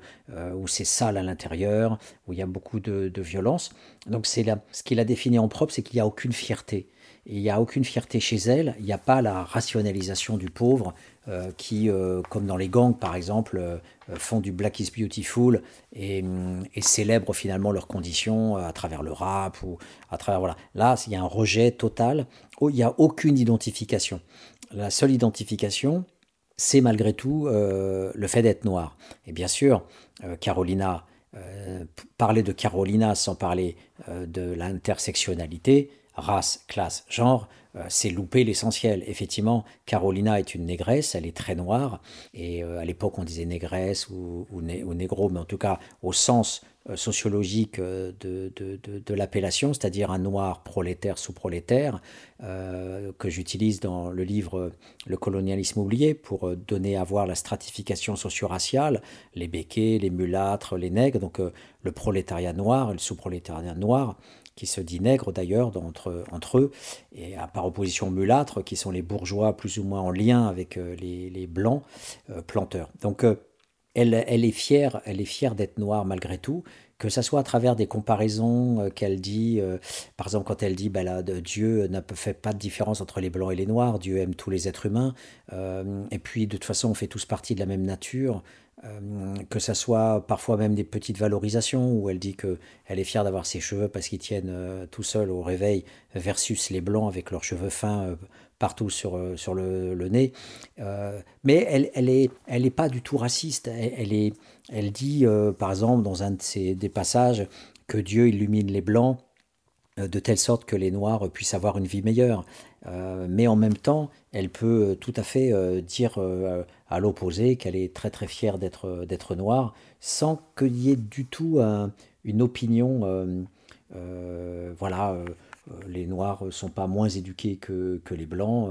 où c'est sale à l'intérieur, où il y a beaucoup de, de violence. Donc c'est ce qu'il a défini en propre, c'est qu'il n'y a aucune fierté il n'y a aucune fierté chez elle, il n'y a pas la rationalisation du pauvre euh, qui, euh, comme dans les gangs par exemple, euh, font du Black is Beautiful et, célèbrent finalement leurs conditions à travers le rap ou à travers voilà. Là, il y a un rejet total, il n'y a aucune identification. La seule identification, c'est malgré tout le fait d'être noir. Et bien sûr, Carolina, parler de Carolina sans parler de l'intersectionnalité, race, classe, genre, euh, c'est louper l'essentiel. Effectivement, Carolina est une négresse, elle est très noire, et euh, à l'époque on disait négresse ou, négro, mais en tout cas au sens euh, sociologique de, l'appellation, c'est-à-dire un noir prolétaire sous-prolétaire, que j'utilise dans le livre Le colonialisme oublié pour donner à voir la stratification socio-raciale, les béquets, les mulâtres, les nègres, donc le prolétariat noir, le sous-prolétariat noir, qui se dit nègre d'ailleurs entre, entre eux, et à par opposition mulâtres, qui sont les bourgeois plus ou moins en lien avec euh, les, les blancs euh, planteurs. Donc euh, elle, elle, est fière, elle est fière d'être noire malgré tout, que ce soit à travers des comparaisons qu'elle dit, par exemple quand elle dit bah, là, Dieu ne fait pas de différence entre les blancs et les noirs, Dieu aime tous les êtres humains, et puis de toute façon on fait tous partie de la même nature, euh, que ça soit parfois même des petites valorisations où elle dit que elle est fière d'avoir ses cheveux parce qu'ils tiennent euh, tout seuls au réveil versus les blancs avec leurs cheveux fins euh, partout sur, sur le, nez. mais elle, elle est, elle est pas du tout raciste. Elle, est, elle dit, par exemple, dans un de ses des passages, que Dieu illumine les blancs de telle sorte que les noirs puissent avoir une vie meilleure. mais en même temps, elle peut tout à fait dire à l'opposé, qu'elle est très très fière d'être d'être noire, sans qu'il y ait du tout une opinion, euh, euh, voilà, euh, les noirs sont pas moins éduqués que, que les blancs.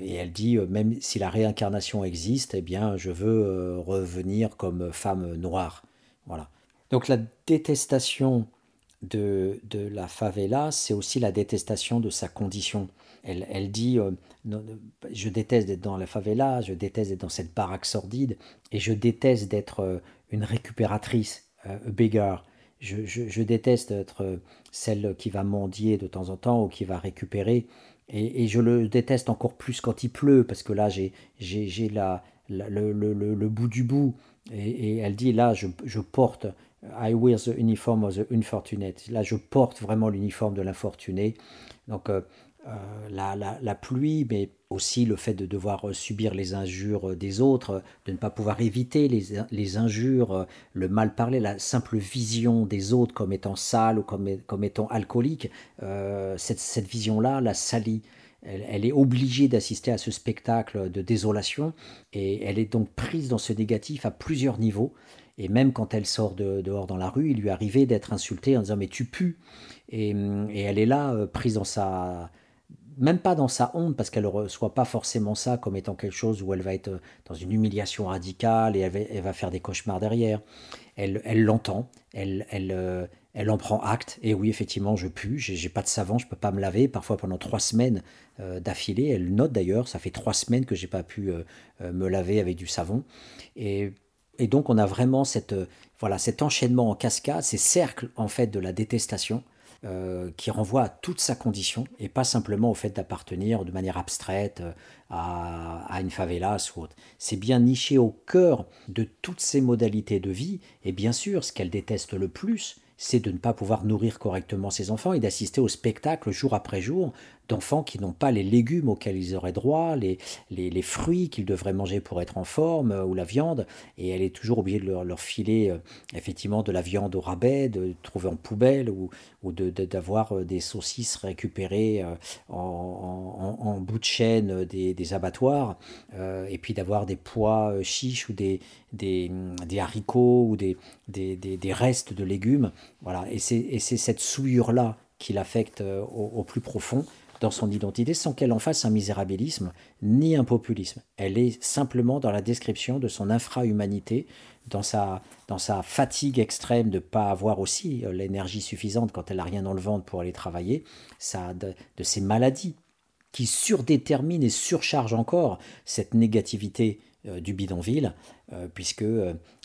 et elle dit, même si la réincarnation existe, eh bien, je veux revenir comme femme noire. Voilà. Donc la détestation de, de la favela, c'est aussi la détestation de sa condition. Elle, dit euh, Je déteste d'être dans la favela, je déteste d'être dans cette baraque sordide, et je déteste d'être euh, une récupératrice, euh, beggar. Je, je, déteste être celle qui va mendier de temps en temps ou qui va récupérer. Et, je le déteste encore plus quand il pleut, parce que là, j'ai la, la, le, le, le, bout du bout. Et, elle dit Là, je, je porte I wear the uniform of the unfortunate. Là, je porte vraiment l'uniforme de l'infortuné. Donc, euh, euh, la, la, la, pluie, mais aussi le fait de devoir subir les injures des autres, de ne pas pouvoir éviter les, les injures, le mal parler, la simple vision des autres comme étant sales ou comme, comme étant alcooliques, euh, cette, cette vision-là la salit. Elle, est obligée d'assister à ce spectacle de désolation et elle est donc prise dans ce négatif à plusieurs niveaux. Et même quand elle sort de, dehors dans la rue, il lui arrivait d'être insultée en disant mais tu pues. Et, elle est là, euh, prise dans sa, même pas dans sa honte, parce qu'elle ne reçoit pas forcément ça comme étant quelque chose où elle va être dans une humiliation radicale et elle va, faire des cauchemars derrière. Elle l'entend, elle, elle, elle, elle, en prend acte, et oui, effectivement, je pue, j'ai pas de savon, je peux pas me laver, parfois pendant trois semaines d'affilée. Elle note d'ailleurs, ça fait trois semaines que j'ai pas pu me laver avec du savon. Et et donc on a vraiment cette, voilà, cet enchaînement en cascade, ces cercles en fait de la détestation euh, qui renvoie à toute sa condition et pas simplement au fait d'appartenir de manière abstraite euh, à, à, une favelas ou autre. C'est bien niché au cœur de toutes ces modalités de vie et bien sûr ce qu'elle déteste le plus, c'est de ne pas pouvoir nourrir correctement ses enfants et d'assister au spectacle jour après jour d'enfants qui n'ont pas les légumes auxquels ils auraient droit, les, les, fruits qu'ils devraient manger pour être en forme, euh, ou la viande, et elle est toujours obligée de leur, filer euh, effectivement de la viande au rabais, de trouver en poubelle, ou, ou d'avoir de, euh, des saucisses récupérées en, en, bout de chaîne des, des abattoirs, et puis d'avoir des pois chiches ou des, des, des haricots ou des, des, des, restes de légumes. Voilà. Et c'est cette souillure-là qui l'affecte au, plus profond dans son identité sans qu'elle en fasse un misérabilisme ni un populisme. Elle est simplement dans la description de son infra-humanité, dans sa, dans sa fatigue extrême de ne pas avoir aussi euh, l'énergie suffisante quand elle n'a rien dans le ventre pour aller travailler, ça, de, ses maladies qui surdéterminent et surchargent encore cette négativité euh, du bidonville, euh, puisque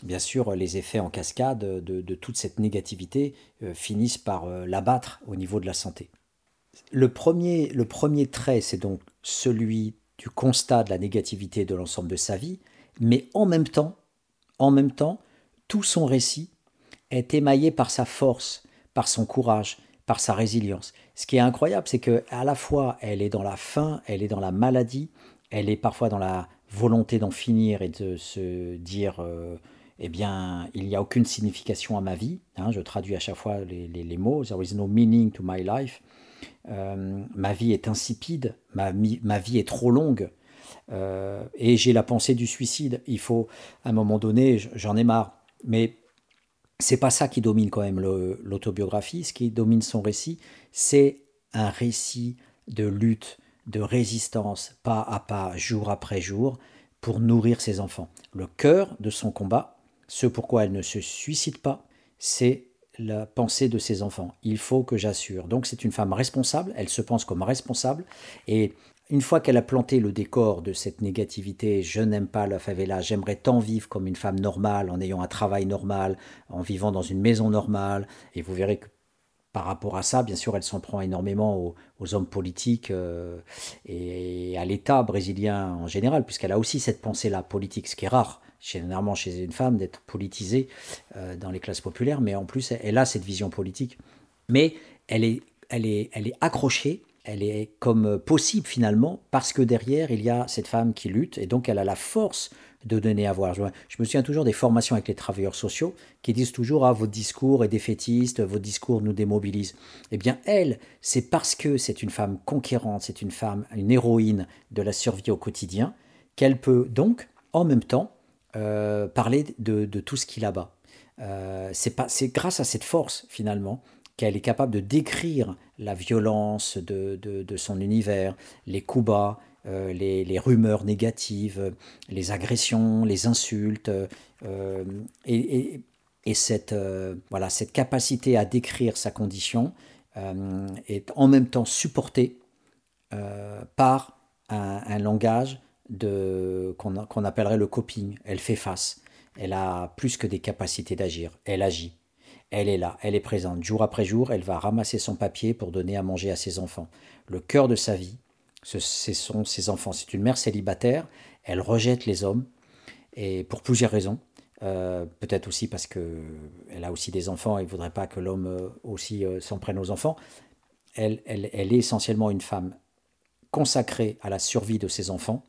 bien sûr les effets en cascade de, de toute cette négativité finissent par l'abattre au niveau de la santé. Le premier, le premier trait, c'est donc celui du constat de la négativité de l'ensemble de sa vie, mais en même temps, en même temps, tout son récit est émaillé par sa force, par son courage, par sa résilience. Ce qui est incroyable, c'est que à la fois elle est dans la faim, elle est dans la maladie, elle est parfois dans la volonté d'en finir et de se dire euh, eh bien, il n'y a aucune signification à ma vie. Hein, je traduis à chaque fois les, les, les, mots. There is no meaning to my life. Euh, ma vie est insipide, ma, vie est trop longue, euh, et j'ai la pensée du suicide. Il faut, à un moment donné, j'en ai marre. Mais c'est pas ça qui domine quand même l'autobiographie. Ce qui domine son récit, c'est un récit de lutte, de résistance, pas à pas, jour après jour, pour nourrir ses enfants. Le cœur de son combat, ce pourquoi elle ne se suicide pas, c'est la pensée de ses enfants. Il faut que j'assure. Donc c'est une femme responsable, elle se pense comme responsable, et une fois qu'elle a planté le décor de cette négativité, je n'aime pas la favela, j'aimerais tant vivre comme une femme normale, en ayant un travail normal, en vivant dans une maison normale, et vous verrez que par rapport à ça, bien sûr, elle s'en prend énormément aux, hommes politiques euh, et à l'État brésilien en général, puisqu'elle a aussi cette pensée-là politique, ce qui est rare généralement chez une femme, d'être politisée euh, dans les classes populaires, mais en plus, elle a cette vision politique. Mais elle est, elle est, elle est accrochée, elle est comme possible finalement, parce que derrière, il y a cette femme qui lutte, et donc elle a la force de donner à voir. Je, me souviens toujours des formations avec les travailleurs sociaux qui disent toujours ah votre discours est défaitiste, votre discours nous démobilise. Eh bien elle, c'est parce que c'est une femme conquérante, c'est une femme, une héroïne de la survie au quotidien, qu'elle peut donc en même temps euh, parler de, tout ce qu'il a bas. Euh, c'est grâce à cette force finalement qu'elle est capable de décrire la violence de, son univers, les coups bas, euh, les, rumeurs négatives, les agressions, les insultes, et, cette, voilà, cette capacité à décrire sa condition est en même temps supportée par un langage qu'on appellerait le coping. Elle fait face. Elle a plus que des capacités d'agir. Elle agit. Elle est là, elle est présente. Jour après jour, elle va ramasser son papier pour donner à manger à ses enfants. Le cœur de sa vie, ce, sont ses enfants. C'est une mère célibataire. Elle rejette les hommes, et pour plusieurs raisons. Euh, peut-être aussi parce qu'elle a aussi des enfants et ne voudrait pas que l'homme euh, aussi euh, s'en prenne aux enfants. Elle, elle, elle est essentiellement une femme consacrée à la survie de ses enfants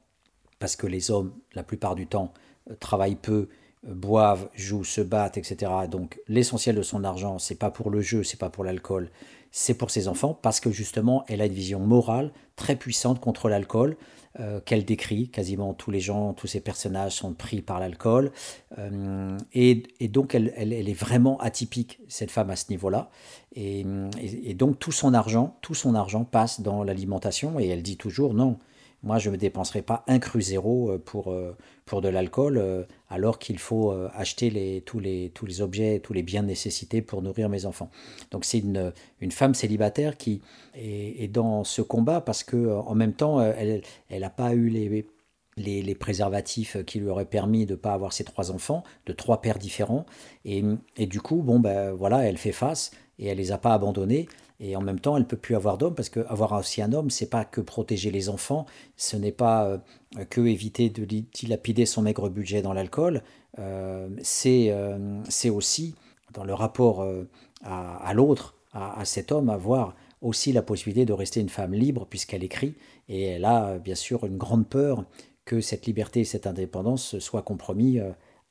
parce que les hommes, la plupart du temps, euh, travaillent peu boivent, jouent, se battent, etc. Donc l'essentiel de son argent, c'est pas pour le jeu, c'est pas pour l'alcool, c'est pour ses enfants parce que justement, elle a une vision morale très puissante contre l'alcool euh, qu'elle décrit. Quasiment tous les gens, tous ces personnages sont pris par l'alcool. Euh, et, donc, elle, est vraiment atypique, cette femme, à ce niveau-là. Et, et, donc, tout son argent, tout son argent passe dans l'alimentation. Et elle dit toujours non. Moi, je ne dépenserai pas un cru zéro euh, pour, euh, pour de l'alcool, euh, alors qu'il faut acheter les, tous, les, tous les objets, tous les biens nécessités pour nourrir mes enfants. Donc c'est une, une femme célibataire qui est, dans ce combat parce que en même temps, elle n'a pas eu les, les, les, préservatifs qui lui auraient permis de ne pas avoir ses trois enfants, de trois pères différents. Et, et du coup, bon, ben, voilà, elle fait face et elle les a pas abandonnés. Et en même temps, elle peut plus avoir d'homme parce qu'avoir aussi un homme, c'est pas que protéger les enfants, ce n'est pas euh, que éviter de dilapider son maigre budget dans l'alcool, euh, euh, c'est aussi dans le rapport à, l'autre, à, à, cet homme, avoir aussi la possibilité de rester une femme libre puisqu'elle écrit. Et elle a bien sûr une grande peur que cette liberté et cette indépendance soient compromis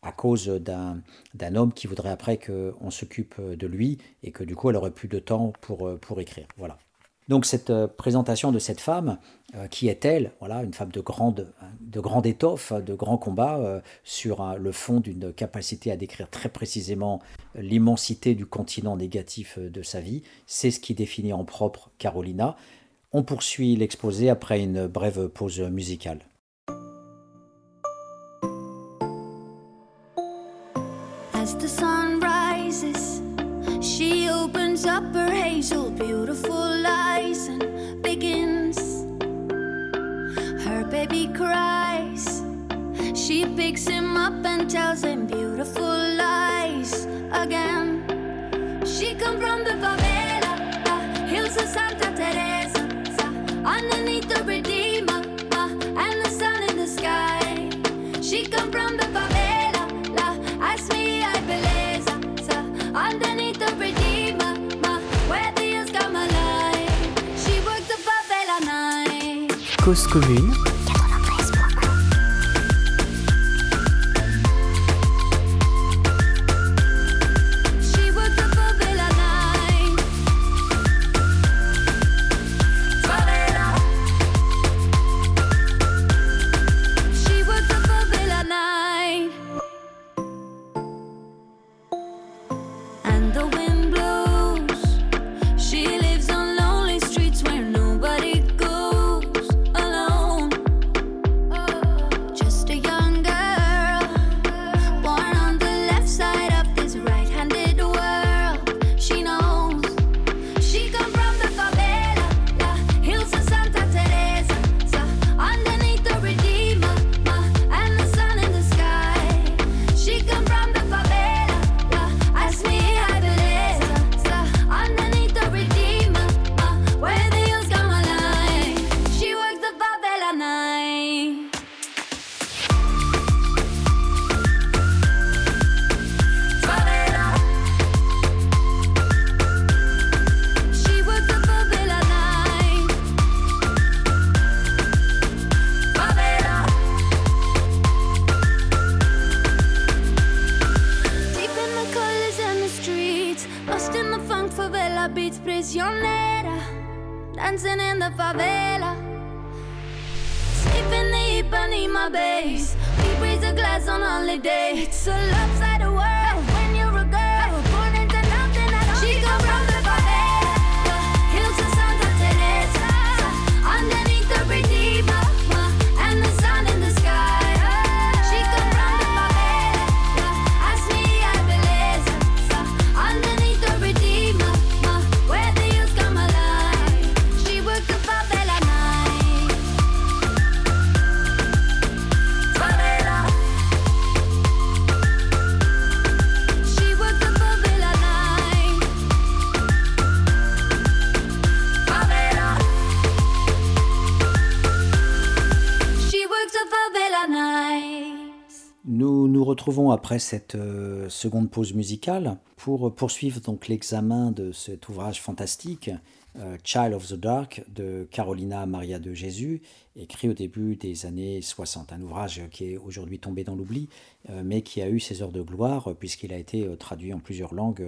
à cause d'un homme qui voudrait après qu'on s'occupe de lui et que du coup elle aurait plus de temps pour, pour écrire. Voilà. Donc cette euh, présentation de cette femme, euh, qui est-elle Voilà, une femme de grande, de grande étoffe, de grand combat, euh, sur le fond d'une capacité à décrire très précisément l'immensité du continent négatif de sa vie. C'est ce qui définit en propre Carolina. On poursuit l'exposé après une brève pause musicale. Her beautiful lies and begins. Her baby cries. She picks him up and tells him beautiful lies again. She come from the favela, the hills of Santa Teresa, uh, underneath the Redeemer, Cause For favela beats prisionera, dancing in the favela. deep in the my base, we raise a glass on holiday. It's a lopsided world. Retrouvons après cette seconde pause musicale pour poursuivre donc l'examen de cet ouvrage fantastique euh, Child of the Dark de Carolina Maria de Jésus, écrit au début des années 60. Un ouvrage qui est aujourd'hui tombé dans l'oubli, euh, mais qui a eu ses heures de gloire euh, puisqu'il a été traduit en plusieurs langues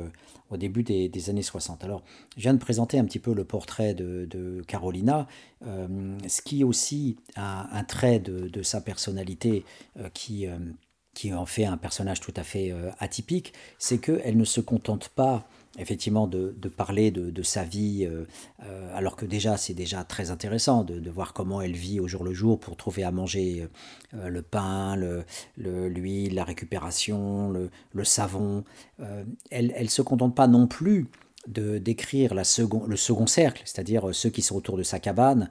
au début des, années 60. Alors, je viens de présenter un petit peu le portrait de, Carolina, ce qui aussi un, un trait de, sa personnalité qui qui en fait un personnage tout à fait atypique, c'est qu'elle ne se contente pas effectivement de, parler de, sa vie, euh, euh, alors que déjà c'est déjà très intéressant de, voir comment elle vit au jour le jour pour trouver à manger euh, le pain, l'huile, la récupération, le, savon. elle ne se contente pas non plus de décrire le second cercle, c'est-à-dire ceux qui sont autour de sa cabane,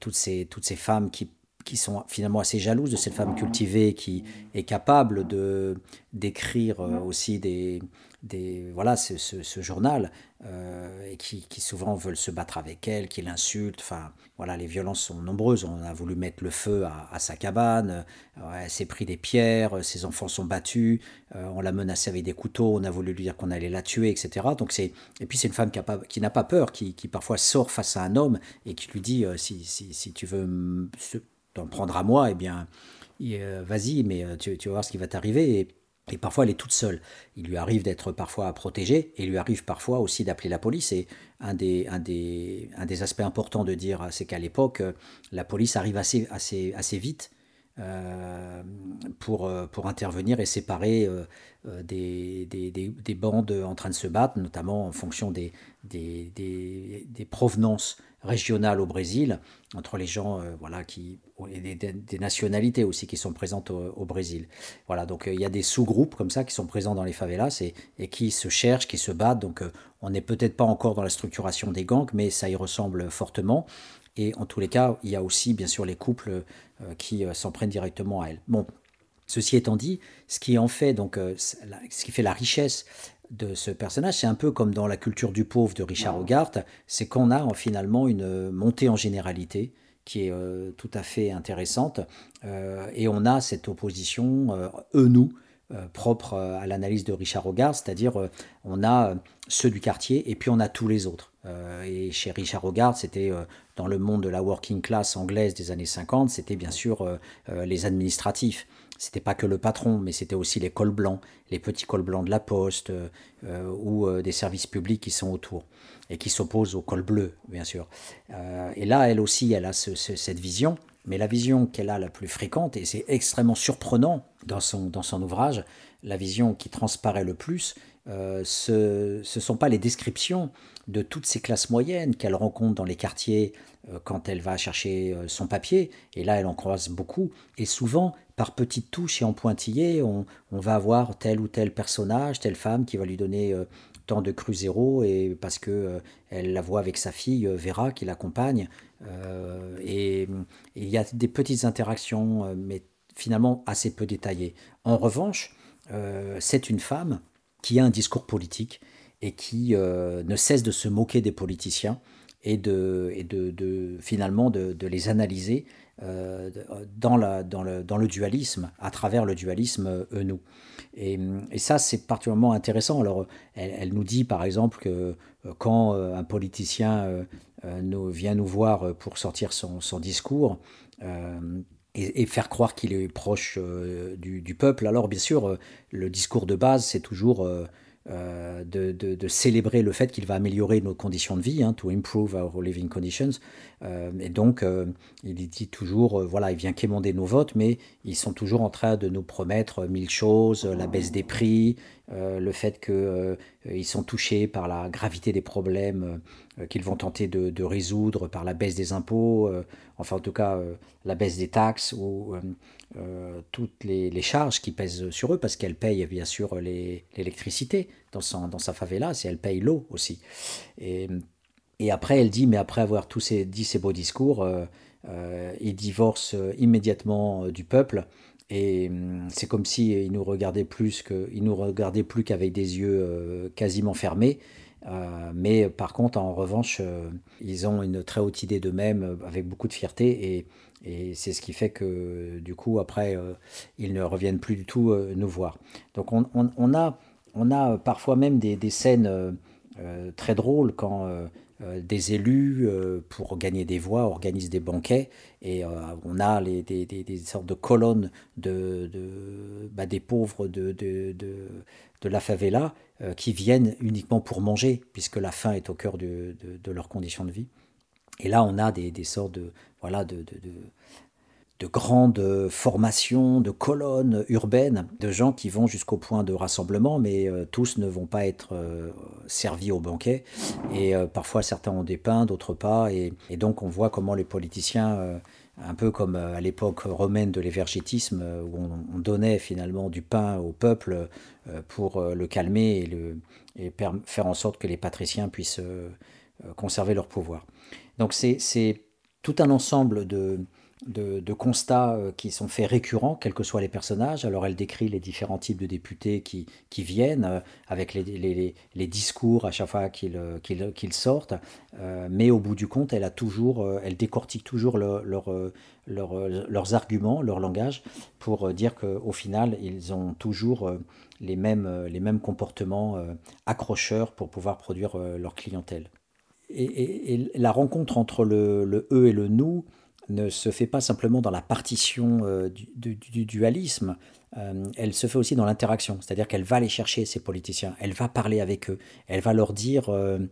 toutes, ces, toutes ces femmes qui qui sont finalement assez jalouses de cette femme cultivée qui est capable de d'écrire aussi des, des, voilà, ce, ce, journal, euh, et qui, qui, souvent veulent se battre avec elle, qui l'insultent. Enfin, voilà, les violences sont nombreuses. On a voulu mettre le feu à, sa cabane, euh, elle s'est pris des pierres, ses enfants sont battus, euh, on l'a menacée avec des couteaux, on a voulu lui dire qu'on allait la tuer, etc. Donc c'est, et puis c'est une femme qui, pas, qui n'a pas peur, qui, qui, parfois sort face à un homme et qui lui dit si, si, si, tu veux prendre à moi, eh bien, vas-y, mais tu, tu, vas voir ce qui va t'arriver. Et, parfois, elle est toute seule. Il lui arrive d'être parfois protégée et il lui arrive parfois aussi d'appeler la police. Et un des, un des, aspects importants de dire, c'est qu'à l'époque, la police arrive assez, assez, assez vite euh, pour, pour intervenir et séparer euh, euh, des, des, des, bandes en train de se battre, notamment en fonction des, provenances régionales au Brésil, entre les gens voilà, qui et des, nationalités aussi qui sont présentes au, Brésil. Voilà, donc euh, il y a des sous-groupes comme ça qui sont présents dans les favelas et, et qui se cherchent, qui se battent. Donc euh, on n'est peut-être pas encore dans la structuration des gangs, mais ça y ressemble fortement. Et en tous les cas, il y a aussi bien sûr les couples euh, qui s'en prennent directement à elles. Bon, ceci étant dit, ce qui en fait donc ce qui fait la richesse de ce personnage, c'est un peu comme dans la culture du pauvre de Richard Hogarth, c'est qu'on a finalement une montée en généralité qui est euh, tout à fait intéressante. Euh, et on a cette opposition euh, eux-nous. propre à l'analyse de Richard Hogarth, c'est-à-dire on a ceux du quartier et puis on a tous les autres. et chez Richard Hogarth, c'était dans le monde de la working class anglaise des années 50, c'était bien sûr les administratifs c'était pas que le patron, mais c'était aussi les cols blancs, les petits cols blancs de la poste ou des services publics qui sont autour et qui s'oppose au col bleu, bien sûr. Euh, et là, elle aussi, elle a cette vision, mais la vision qu'elle a la plus fréquente, et c'est extrêmement surprenant dans son, dans son ouvrage, la vision qui transparaît le plus, euh, ce ne sont pas les descriptions de toutes ces classes moyennes qu'elle rencontre dans les quartiers euh, quand elle va chercher son papier, et là elle en croise beaucoup, et souvent par petites touches et en pointillés, on, va avoir tel ou tel personnage, telle femme qui va lui donner temps de cru zéro et parce que euh, elle la voit avec sa fille euh, Vera qui l'accompagne. Euh, et, il y a des petites interactions mais finalement assez peu détaillées. En revanche, c'est une femme qui a un discours politique et qui ne cesse de se moquer des politiciens et de, et de, de finalement de, les analyser euh, dans, la, dans, le, dans le dualisme, à travers le dualisme eux-nous. Et, et, ça, c'est particulièrement intéressant. Alors, elle, elle, nous dit, par exemple, que euh, quand euh, un politicien nous, vient nous voir pour sortir son, son discours, et, faire croire qu'il est proche du, du, peuple. Alors bien sûr, le discours de base, c'est toujours euh, de, de, célébrer le fait qu'il va améliorer nos conditions de vie, hein, to improve our living conditions. Euh, et donc, euh, il dit toujours, voilà, il vient quémander nos votes, mais ils sont toujours en train de nous promettre mille choses, la baisse des prix, le fait qu'ils sont touchés par la gravité des problèmes qu'ils vont tenter de, résoudre par la baisse des impôts, enfin en tout cas la baisse des taxes ou euh, toutes les, charges qui pèsent sur eux, parce qu'elle paye bien sûr l'électricité dans, dans sa favela, et elle paye l'eau aussi. Et, après, elle dit, mais après avoir tous ces, dit ces beaux discours, euh, euh, il divorce immédiatement du peuple. Et hum, c'est comme s'il il nous regardait plus que, nous regardait plus qu'avec des yeux quasiment fermés. mais par contre, en revanche, ils ont une très haute idée d'eux-mêmes avec beaucoup de fierté et c'est ce qui fait que du coup, après, ils ne reviennent plus du tout nous voir. Donc on, on, a, on a parfois même des, des scènes très drôles quand euh, des élus, euh, pour gagner des voix, organisent des banquets et euh, on a les, des, des, sortes de colonnes de, de bah, des pauvres de, de, de la favela qui viennent uniquement pour manger, puisque la faim est au cœur de, leurs conditions de vie. Et là, on a des, des sortes de, voilà, de, de grandes formations, de colonnes urbaines, de gens qui vont jusqu'au point de rassemblement, mais euh, tous ne vont pas être euh, servis au banquet. Et euh, parfois, certains ont des pains, d'autres pas. Et, donc, on voit comment les politiciens, un peu comme à l'époque romaine de l'évergétisme, où on, donnait finalement du pain au peuple pour le calmer et, et faire en sorte que les patriciens puissent conserver leur pouvoir. Donc, c'est tout un ensemble de de, constats euh, qui sont faits récurrents, quels que soient les personnages. Alors elle décrit les différents types de députés qui, qui viennent, euh, avec les, les, les, discours à chaque fois qu'ils euh, sortent, mais au bout du compte, elle, a toujours, elle décortique toujours leur, leurs arguments, leur langage, pour dire qu'au final, ils ont toujours les mêmes, les mêmes comportements accrocheurs pour pouvoir produire leur clientèle. Et, et, la rencontre entre le, le eux et le nous, ne se fait pas simplement dans la partition euh, du, dualisme, euh, elle se fait aussi dans l'interaction, c'est-à-dire qu'elle va aller chercher ces politiciens, elle va parler avec eux, elle va leur dire euh,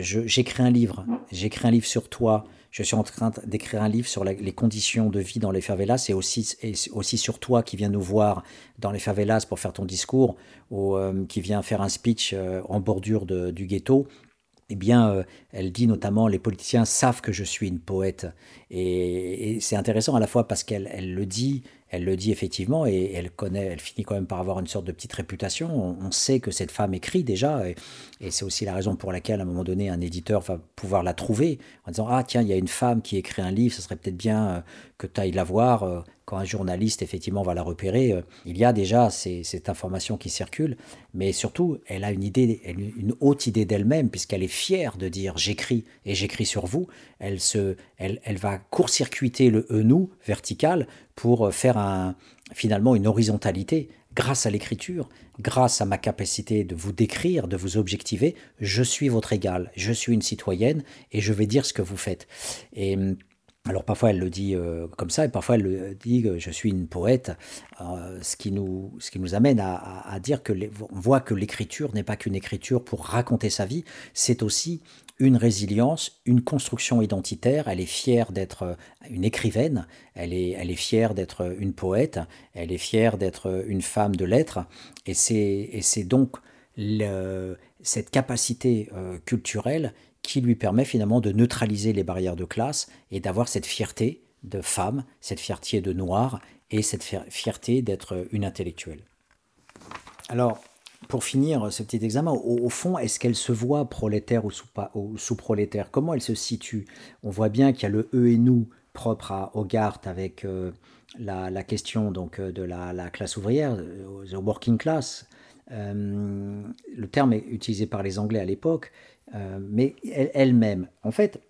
j'écris un livre, j'écris un livre sur toi, je suis en train d'écrire un livre sur les conditions de vie dans les favelas et aussi, et aussi sur toi qui viens nous voir dans les favelas pour faire ton discours ou qui vient faire un speech en bordure du ghetto eh bien, euh, elle dit notamment les politiciens savent que je suis une poète. Et, c'est intéressant à la fois parce qu'elle elle le dit, elle le dit effectivement, et elle connaît, elle finit quand même par avoir une sorte de petite réputation. On, sait que cette femme écrit déjà, et, et c'est aussi la raison pour laquelle, à un moment donné, un éditeur va pouvoir la trouver en disant ah tiens, il y a une femme qui écrit un livre, ce serait peut-être bien euh, que tu ailles la voir. Euh, quand un journaliste effectivement va la repérer, euh, il y a déjà cette information qui circule, mais surtout, elle a une idée, une haute idée d'elle-même, puisqu'elle est fière de dire j'écris et j'écris sur vous. Elle, se, elle, elle va court-circuiter le e-nous vertical pour faire un, finalement une horizontalité. Grâce à l'écriture, grâce à ma capacité de vous décrire, de vous objectiver, je suis votre égal, je suis une citoyenne et je vais dire ce que vous faites. Et alors parfois elle le dit euh, comme ça et parfois elle le dit que je suis une poète, euh, ce, qui nous, ce qui nous amène à, dire que on voit que l'écriture n'est pas qu'une écriture pour raconter sa vie, c'est aussi une résilience, une construction identitaire. Elle est fière d'être euh, une écrivaine, elle est, elle est fière d'être une poète, elle est fière d'être une femme de lettres et c'est donc le, cette capacité culturelle qui lui permet finalement de neutraliser les barrières de classe et d'avoir cette fierté de femme, cette fierté de noir et cette fierté d'être une intellectuelle. Alors, pour finir ce petit examen, au, fond, est-ce qu'elle se voit prolétaire ou, sous, prolétaire? Comment elle se situe? On voit bien qu'il y a le eux et nous propre à Hogarth avec euh, la, question donc euh, de la, classe ouvrière, euh, the working class. le terme est utilisé par les Anglais à l'époque. Euh, mais elle-même, en fait,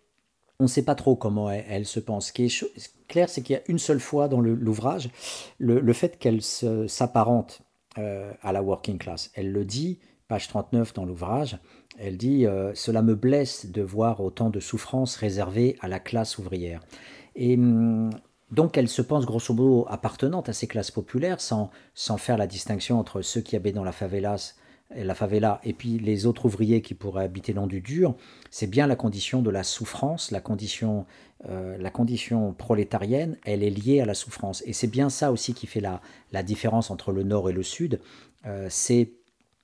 on ne sait pas trop comment elle, se pense. Ce qui est clair, c'est qu'il y a une seule fois dans l'ouvrage le, fait qu'elle s'apparente euh, à la working class. Elle le dit, page 39 dans l'ouvrage, elle dit euh, Cela me blesse de voir autant de souffrances réservées à la classe ouvrière. Et hum, donc elle se pense grosso modo appartenante à ces classes populaires sans, sans faire la distinction entre ceux qui habitent dans la favelas la favela et puis les autres ouvriers qui pourraient habiter dans du dur, c'est bien la condition de la souffrance, la condition, euh, la condition prolétarienne, elle est liée à la souffrance. Et c'est bien ça aussi qui fait la, la différence entre le nord et le sud, euh, c'est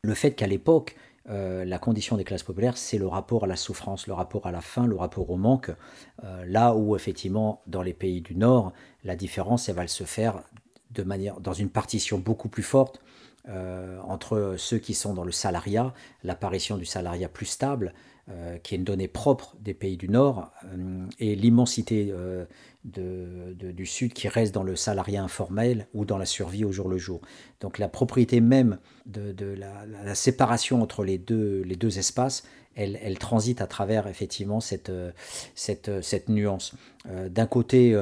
le fait qu'à l'époque, euh, la condition des classes populaires, c'est le rapport à la souffrance, le rapport à la faim, le rapport au manque. là où effectivement, dans les pays du Nord, la différence, elle va se faire de manière, dans une partition beaucoup plus forte euh, entre ceux qui sont dans le salariat, l'apparition du salariat plus stable, euh, qui est une donnée propre des pays du Nord, euh, et l'immensité du Sud qui reste dans le salariat informel ou dans la survie au jour le jour. Donc la propriété même de, la, séparation entre les deux, les deux espaces, elle, elle, transite à travers effectivement cette, cette, cette nuance. D'un côté,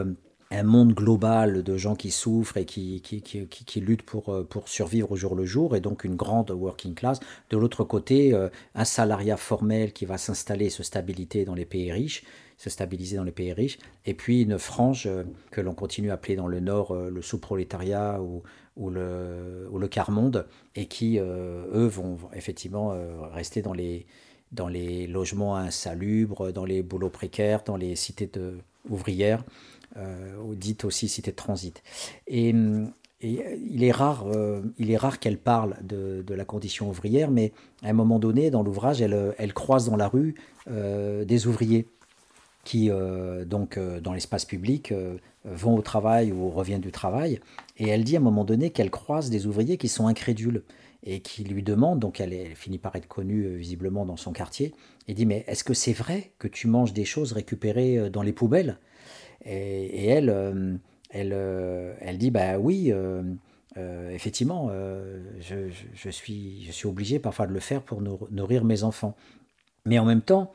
un monde global de gens qui souffrent et qui, qui, qui, qui, luttent pour, euh, pour survivre au jour le jour, et donc une grande working class. De l'autre côté, euh, un salariat formel qui va s'installer, se stabiliser dans les pays riches, se stabiliser dans les pays riches, et puis une frange euh, que l'on continue à appeler dans le Nord le sous-prolétariat ou, ou, le, ou le quart-monde, et qui, eux, vont effectivement rester dans les, dans les logements insalubres, dans les boulots précaires, dans les cités de, ouvrières euh, dites aussi cité de transit. Et, il est rare, euh, il est rare qu'elle parle de, la condition ouvrière, mais à un moment donné, dans l'ouvrage, elle, elle, croise dans la rue euh, des ouvriers qui, donc, dans l'espace public, vont au travail ou reviennent du travail. Et elle dit à un moment donné qu'elle croise des ouvriers qui sont incrédules et qui lui demandent, donc elle finit par être connue visiblement dans son quartier, et dit Mais est-ce que c'est vrai que tu manges des choses récupérées dans les poubelles? Et, elle, euh, euh, elle dit bah oui. Euh, effectivement, je, suis, je suis obligé parfois de le faire pour nourrir mes enfants. Mais en même temps,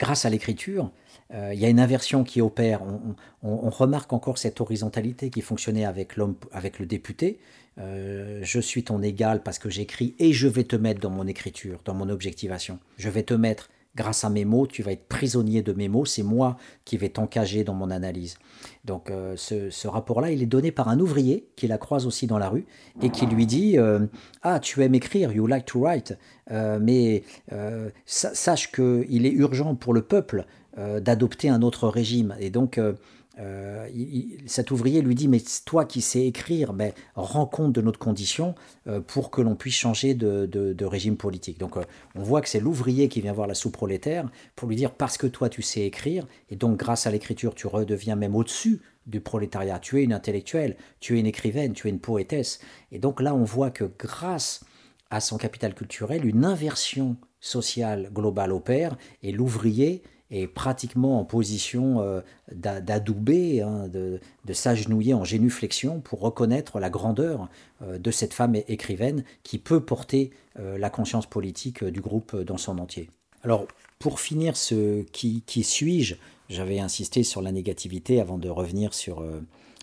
grâce à l'écriture, il y a une inversion qui opère. On, remarque encore cette horizontalité qui fonctionnait avec l'homme, avec le député. je suis ton égal parce que j'écris et je vais te mettre dans mon écriture, dans mon objectivation. Je vais te mettre grâce à mes mots, tu vas être prisonnier de mes mots, c'est moi qui vais t'encager dans mon analyse. Donc euh, ce, rapport-là, il est donné par un ouvrier qui la croise aussi dans la rue et qui lui dit euh, Ah, tu aimes écrire, you like to write, euh, mais sache qu'il est urgent pour le peuple d'adopter un autre régime. Et donc euh, cet ouvrier lui dit mais toi qui sais écrire, mais rends compte de notre condition euh, pour que l'on puisse changer de, régime politique. Donc euh, on voit que c'est l'ouvrier qui vient voir la sous-prolétaire pour lui dire parce que toi tu sais écrire et donc grâce à l'écriture tu redeviens même au-dessus du prolétariat. Tu es une intellectuelle, tu es une écrivaine, tu es une poétesse. Et donc là on voit que grâce à son capital culturel, une inversion sociale globale opère et l'ouvrier est pratiquement en position euh, d'adouber, hein, de, s'agenouiller en génuflexion pour reconnaître la grandeur euh, de cette femme écrivaine qui peut porter euh, la conscience politique du groupe dans son entier. Alors, pour finir ce qui, qui suis-je, j'avais insisté sur la négativité avant de revenir sur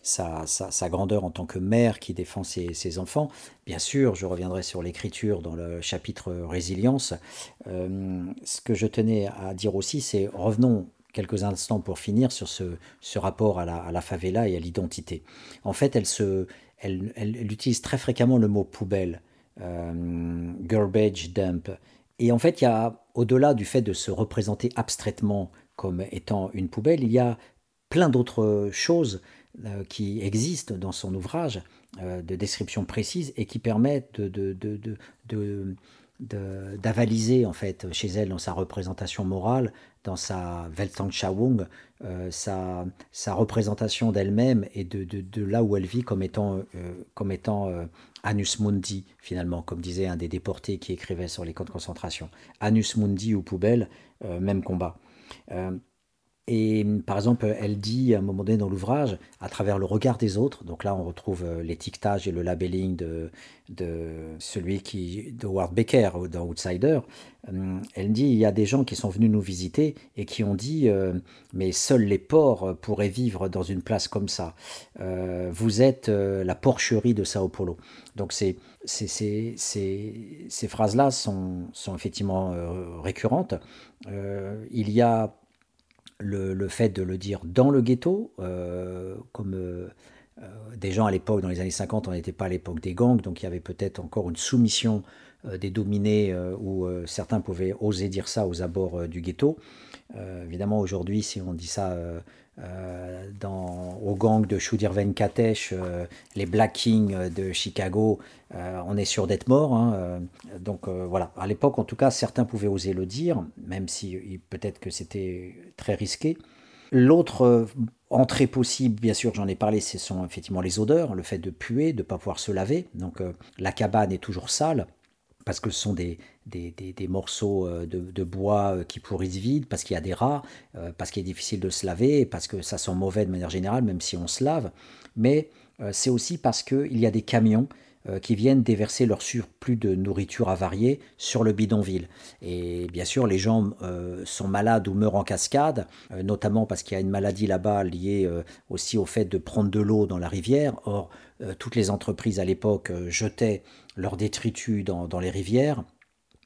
sa, grandeur en tant que mère qui défend ses, enfants. Bien sûr, je reviendrai sur l'écriture dans le chapitre résilience. Euh, ce que je tenais à dire aussi, c'est revenons quelques instants pour finir sur ce, ce rapport à la, à la, favela et à l'identité. En fait, elle, se, elle, elle, utilise très fréquemment le mot poubelle, euh, garbage dump. Et en fait, il y a, au-delà du fait de se représenter abstraitement comme étant une poubelle, il y a plein d'autres choses qui existe dans son ouvrage euh, de description précise et qui permettent de, d'avaliser en fait chez elle dans sa représentation morale, dans sa Weltanschauung, euh, sa, représentation d'elle-même et de, là où elle vit comme étant, comme étant Anus Mundi finalement, comme disait un des déportés qui écrivait sur les camps de concentration. Anus Mundi ou poubelle, même combat. Et par exemple, elle dit à un moment donné dans l'ouvrage, à travers le regard des autres, donc là on retrouve euh, l'étiquetage et le labelling de, celui qui, de Ward Becker dans Outsider, euh, elle dit il y a des gens qui sont venus nous visiter et qui ont dit euh, mais seuls les porcs pourraient vivre dans une place comme ça. vous êtes la porcherie de Sao Paulo. Donc ces phrases-là sont, sont effectivement récurrentes. il y a le, fait de le dire dans le ghetto, euh, comme euh, euh, des gens à l'époque, dans les années 50, on n'était pas à l'époque des gangs, donc il y avait peut-être encore une soumission des dominés où certains pouvaient oser dire ça aux abords du ghetto. évidemment, aujourd'hui, si on dit ça euh, dans, au gang de Shudir Venkatesh, euh, les Black Kings de Chicago, euh, on est sûr d'être mort. Hein, donc voilà, à l'époque en tout cas, certains pouvaient oser le dire, même si peut-être que c'était très risqué. L'autre entrée possible, bien sûr, j'en ai parlé, ce sont effectivement les odeurs, le fait de puer, de ne pas pouvoir se laver. Donc la cabane est toujours sale parce que ce sont des, des, des, morceaux euh, de, bois euh, qui pourrissent vite, parce qu'il y a des rats, euh, parce qu'il est difficile de se laver, parce que ça sent mauvais de manière générale, même si on se lave. Mais c'est aussi parce qu'il y a des camions qui viennent déverser leur surplus de nourriture avariée sur le bidonville. Et bien sûr, les gens sont malades ou meurent en cascade, notamment parce qu'il y a une maladie là-bas liée aussi au fait de prendre de l'eau dans la rivière. Or, toutes les entreprises à l'époque jetaient leurs détritus dans, les rivières.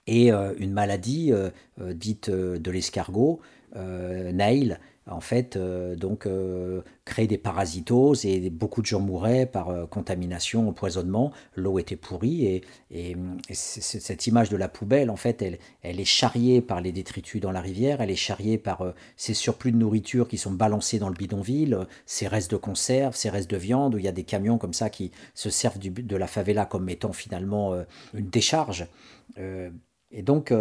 Et une maladie dite de l'escargot, Nail, en fait, euh, donc, euh, créer des parasitoses et beaucoup de gens mouraient par euh, contamination, empoisonnement. L'eau était pourrie et, et, cette image de la poubelle, en fait, elle, est charriée par les détritus dans la rivière, elle est charriée par ces surplus de nourriture qui sont balancés dans le bidonville, ces restes de conserve, ces restes de viande, où il y a des camions comme ça qui se servent de la favela comme étant finalement une décharge. et donc,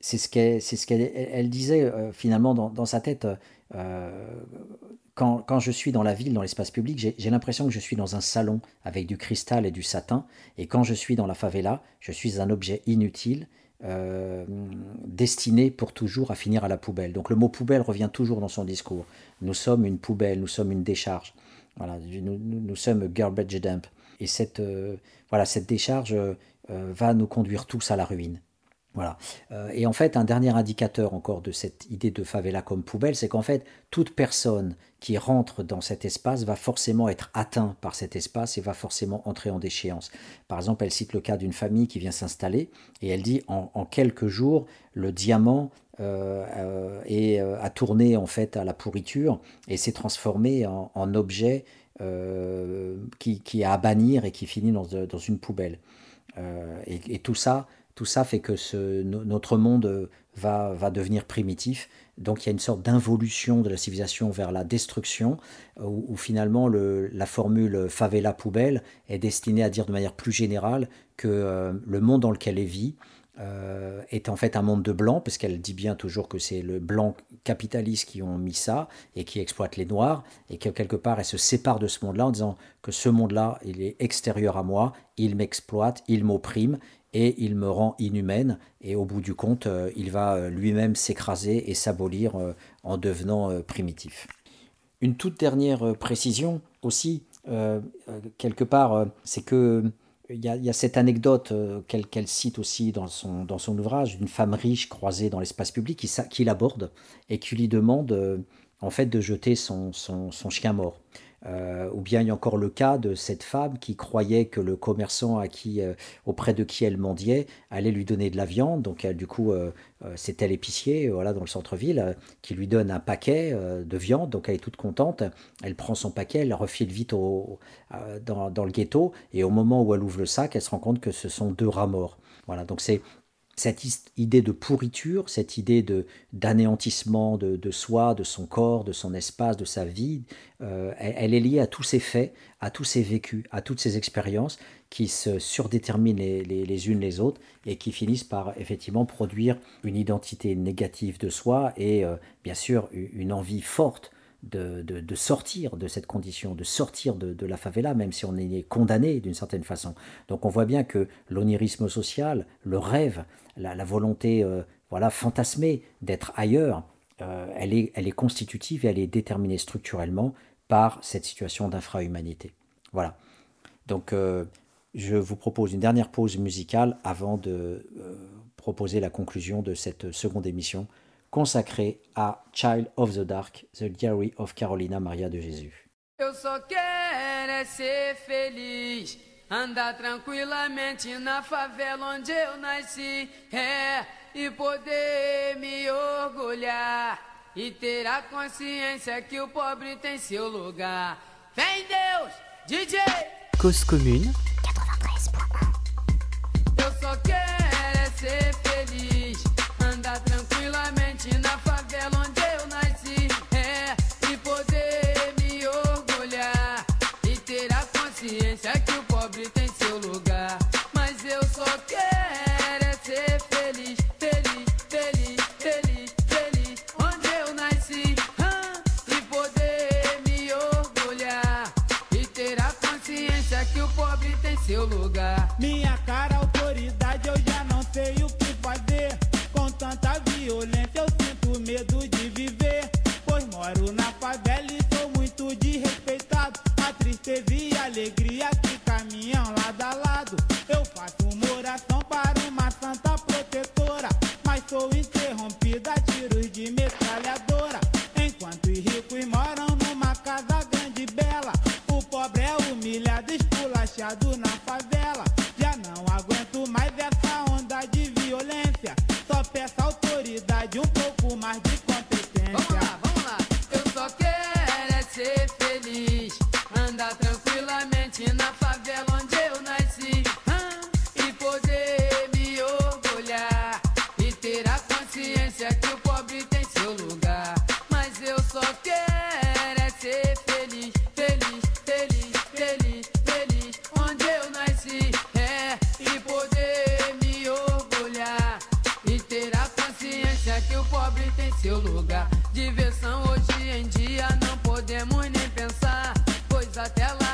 c'est ce qu'elle disait euh, finalement dans, sa tête. Euh, quand, quand, je suis dans la ville, dans l'espace public, j'ai l'impression que je suis dans un salon avec du cristal et du satin. Et quand je suis dans la favela, je suis un objet inutile, euh, destiné pour toujours à finir à la poubelle. Donc le mot poubelle revient toujours dans son discours. Nous sommes une poubelle, nous sommes une décharge. Voilà, nous, nous, sommes garbage dump. Et cette, voilà, cette décharge va nous conduire tous à la ruine. Euh, et en fait, un dernier indicateur encore de cette idée de favela comme poubelle, c'est qu'en fait, toute personne qui rentre dans cet espace va forcément être atteint par cet espace et va forcément entrer en déchéance. Par exemple, elle cite le cas d'une famille qui vient s'installer et elle dit en, quelques jours, le diamant euh, euh, est, a tourné en fait à la pourriture et s'est transformé en, objet qui, qui, a à bannir et qui finit dans, une poubelle. Et, tout ça, tout ça fait que ce, notre monde euh, va, devenir primitif. Donc il y a une sorte d'involution de la civilisation vers la destruction, euh, où, finalement le, la formule favela poubelle est destinée à dire de manière plus générale que euh, le monde dans lequel elle vit est en fait un monde de blancs, parce qu'elle dit bien toujours que c'est le blanc capitaliste qui ont mis ça et qui exploite les noirs, et que quelque part elle se sépare de ce monde-là en disant que ce monde-là, il est extérieur à moi, il m'exploite, il m'opprime, et il me rend inhumaine et au bout du compte, euh, il va euh, lui-même s'écraser et s'abolir euh, en devenant primitif. Une toute dernière précision aussi, quelque part, c'est que il y, a, cette anecdote qu'elle cite aussi dans son, dans son ouvrage d'une femme riche croisée dans l'espace public qui, qui l'aborde et qui lui demande en fait de jeter son, son, son chien mort. Euh, ou bien il y a encore le cas de cette femme qui croyait que le commerçant à qui, euh, auprès de qui elle mendiait allait lui donner de la viande. Donc du coup, euh, c'était l'épicier voilà, dans le centre-ville qui lui donne un paquet de viande. Donc elle est toute contente. Elle prend son paquet, elle refile vite dans, dans, le ghetto. Et au moment où elle ouvre le sac, elle se rend compte que ce sont deux rats morts. Voilà, donc c'est cette idée de pourriture, cette idée de d'anéantissement de, soi, de son corps, de son espace, de sa vie, euh, elle, est liée à tous ces faits, à tous ces vécus, à toutes ces expériences qui se surdéterminent les, unes les autres et qui finissent par effectivement produire une identité négative de soi et euh, bien sûr une envie forte de, sortir de cette condition, de sortir de, la favela, même si on est condamné d'une certaine façon. Donc on voit bien que l'onirisme social, le rêve, la, volonté euh, voilà, fantasmée d'être ailleurs, euh, elle, est, elle est constitutive et elle est déterminée structurellement par cette situation d'infrahumanité. Voilà. Donc euh, je vous propose une dernière pause musicale avant de proposer la conclusion de cette seconde émission consacré à Child of the Dark, The Diary of Carolina Maria de Jésus. Eu só quero é ser feliz, andar tranquilamente na favela onde eu nasci, é, e poder me orgulhar e ter a consciência que o pobre tem seu lugar. Vem Deus, DJ! Cause commune 93.1 Eu só quero é ser feliz, na favela onde seu lugar. Diversão hoje em dia não podemos nem pensar, pois até lá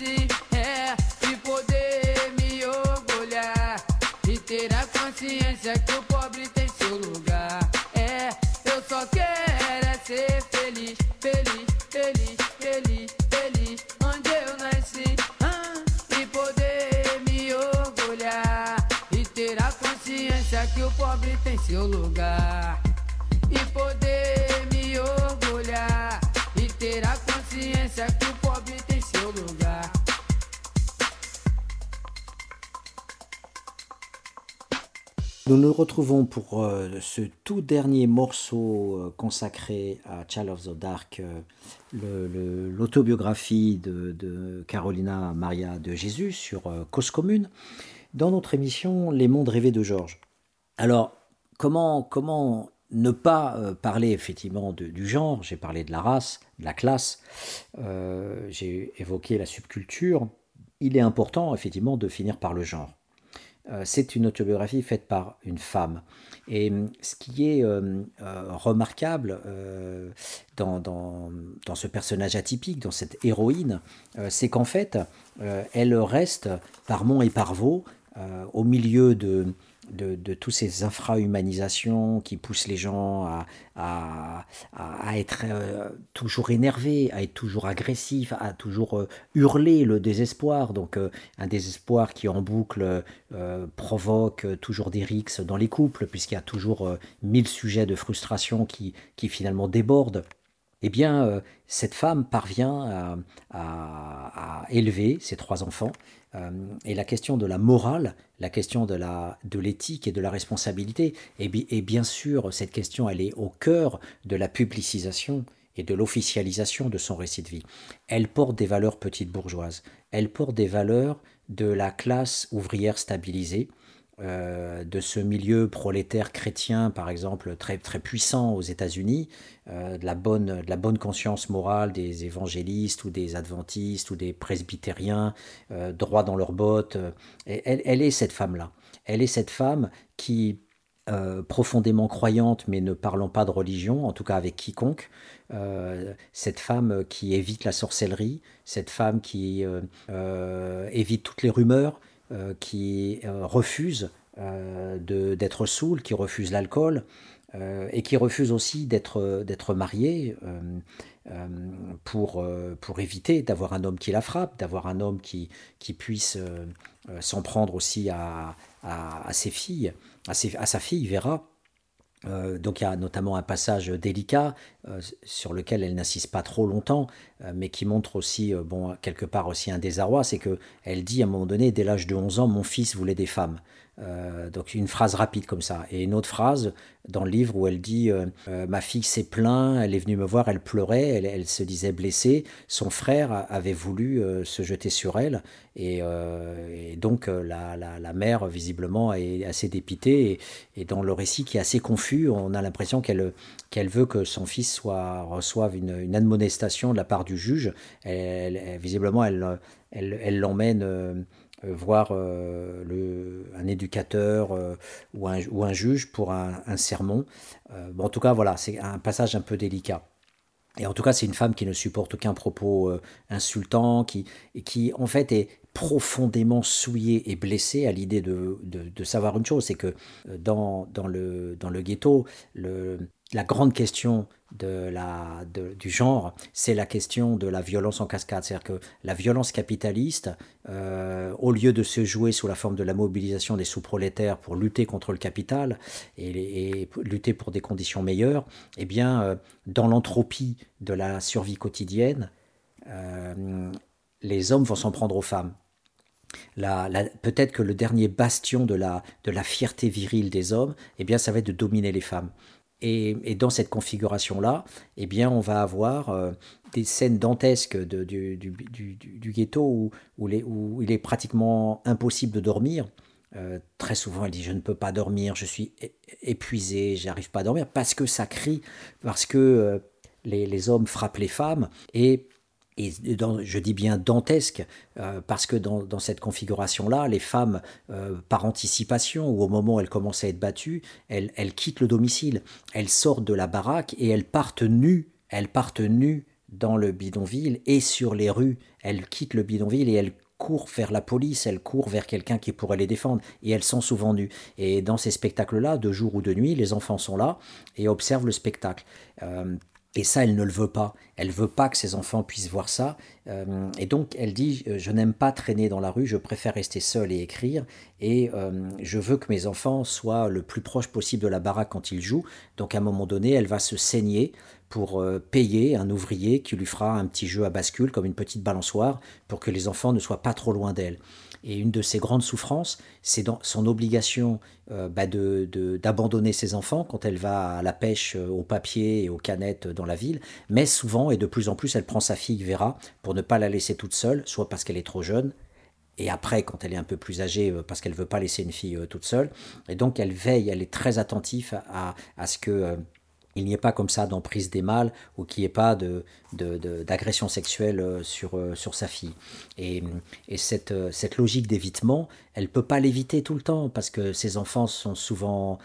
assim é de poder me orgulhar e ter a consciência que eu Nous nous retrouvons pour euh, ce tout dernier morceau euh, consacré à Child of the Dark, euh, l'autobiographie de, Carolina Maria de Jésus sur Cause Commune, dans notre émission Les mondes rêvés de Georges. Alors, comment, comment ne pas parler effectivement de, du genre? J'ai parlé de la race, de la classe, j'ai évoqué la subculture. Il est important effectivement de finir par le genre. Euh, c'est une autobiographie faite par une femme. Et hum, ce qui est hum, euh, remarquable euh, dans, dans, dans, ce personnage atypique, dans cette héroïne, c'est qu'en fait, elle reste par Mont et par Vaux, au milieu de, de, tous ces infrahumanisations qui poussent les gens à, à, à être euh, toujours énervés, à être toujours agressifs, à toujours euh, hurler le désespoir. Donc euh, un désespoir qui en boucle provoque toujours des rixes dans les couples, puisqu'il y a toujours mille sujets de frustration qui, qui finalement débordent eh bien, cette femme parvient à, élever ses trois enfants. Euh, et la question de la morale, la question de, la, de l'éthique et de la responsabilité, et, et bien sûr, cette question, elle est au cœur de la publicisation et de l'officialisation de son récit de vie. Elle porte des valeurs petites bourgeoises, elle porte des valeurs de la classe ouvrière stabilisée, euh, de ce milieu prolétaire chrétien, par exemple, très, très puissant aux États-Unis, euh, de, la bonne, conscience morale des évangélistes ou des adventistes ou des presbytériens, euh, droits dans leurs bottes. Elle, elle est cette femme-là. Elle est cette femme qui, profondément croyante, mais ne parlant pas de religion, en tout cas avec quiconque, cette femme qui évite la sorcellerie, cette femme qui évite toutes les rumeurs, euh, qui euh, refuse euh, d'être saoul, qui refuse l'alcool et qui refuse aussi d'être marié pour, pour éviter d'avoir un homme qui la frappe, d'avoir un homme qui, qui puisse s'en prendre aussi à, à, ses filles, à, à sa fille Vera. Donc il y a notamment un passage délicat sur lequel elle n'insiste pas trop longtemps, mais qui montre aussi, bon, quelque part aussi un désarroi, c'est que elle dit à un moment donné, dès l'âge de 11 ans, mon fils voulait des femmes. Euh, donc une phrase rapide comme ça. Et une autre phrase dans le livre où elle dit euh, euh, Ma fille s'est plainte, elle est venue me voir, elle pleurait, elle, se disait blessée. Son frère avait voulu se jeter sur elle. Et, donc la, la, mère, visiblement, est assez dépitée. Et, dans le récit qui est assez confus, on a l'impression qu'elle veut que son fils soit, reçoive une, une, admonestation de la part du juge. Elle, visiblement, elle l'emmène voir euh, le, un éducateur euh, ou, un, ou, un, juge pour un, sermon. Bon, en tout cas, voilà, c'est un passage un peu délicat. Et en tout cas, c'est une femme qui ne supporte aucun propos insultant, qui, qui en fait est profondément souillée et blessée à l'idée de, de, de, savoir une chose, c'est que dans, dans, le, dans le ghetto, le, la grande question de la, du genre, c'est la question de la violence en cascade. C'est-à-dire que la violence capitaliste, euh, au lieu de se jouer sous la forme de la mobilisation des sous-prolétaires pour lutter contre le capital et, lutter pour des conditions meilleures, eh bien, euh, dans l'entropie de la survie quotidienne, euh, les hommes vont s'en prendre aux femmes. Peut-être que le dernier bastion de la, de la fierté virile des hommes, eh bien, ça va être de dominer les femmes. Et, dans cette configuration-là, eh bien, on va avoir euh, des scènes dantesques du, ghetto où, il est pratiquement impossible de dormir. Euh, très souvent, elle dit Je ne peux pas dormir, je suis épuisée, j'arrive pas à dormir, parce que ça crie, parce que euh, les, les, hommes frappent les femmes. Et et je dis bien dantesque, euh, parce que dans, cette configuration-là, les femmes, euh, par anticipation, ou au moment où elles commencent à être battues, elles, quittent le domicile, elles sortent de la baraque et elles partent nues, elles partent nues dans le bidonville et sur les rues, elles quittent le bidonville et elles courent vers la police, elles courent vers quelqu'un qui pourrait les défendre, et elles sont souvent nues. Et dans ces spectacles-là, de jour ou de nuit, les enfants sont là et observent le spectacle. Euh, et ça, elle ne le veut pas. Elle veut pas que ses enfants puissent voir ça. Euh, et donc, elle dit euh, Je n'aime pas traîner dans la rue, je préfère rester seule et écrire. Et euh, je veux que mes enfants soient le plus proche possible de la baraque quand ils jouent. Donc, à un moment donné, elle va se saigner pour payer un ouvrier qui lui fera un petit jeu à bascule, comme une petite balançoire, pour que les enfants ne soient pas trop loin d'elle. Et une de ses grandes souffrances, c'est son obligation euh, bah d'abandonner ses enfants quand elle va à la pêche euh, au papier et aux canettes dans la ville. Mais souvent, et de plus en plus, elle prend sa fille Vera pour ne pas la laisser toute seule, soit parce qu'elle est trop jeune, et après, quand elle est un peu plus âgée, euh, parce qu'elle veut pas laisser une fille toute seule. Et donc, elle veille, elle est très attentive à, à ce que il n'y ait pas comme ça d'emprise des mâles ou qu'il n'y ait pas d'agression sexuelle euh, sur, euh, sur sa fille. Et, cette, euh, cette logique d'évitement, elle ne peut pas l'éviter tout le temps parce que ces enfants sont souvent,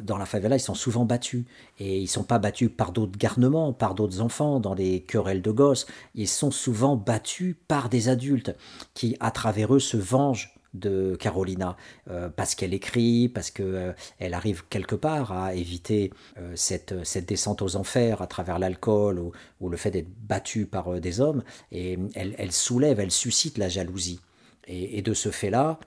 dans la favela, ils sont souvent battus. Et ils ne sont pas battus par d'autres garnements, par d'autres enfants, dans des querelles de gosses. Ils sont souvent battus par des adultes qui, à travers eux, se vengent de Carolina, euh, parce qu'elle écrit, parce qu'elle elle arrive quelque part à éviter cette, cette descente aux enfers à travers l'alcool ou, le fait d'être battue par des hommes, et elle, soulève, elle suscite la jalousie. Et, de ce fait-là,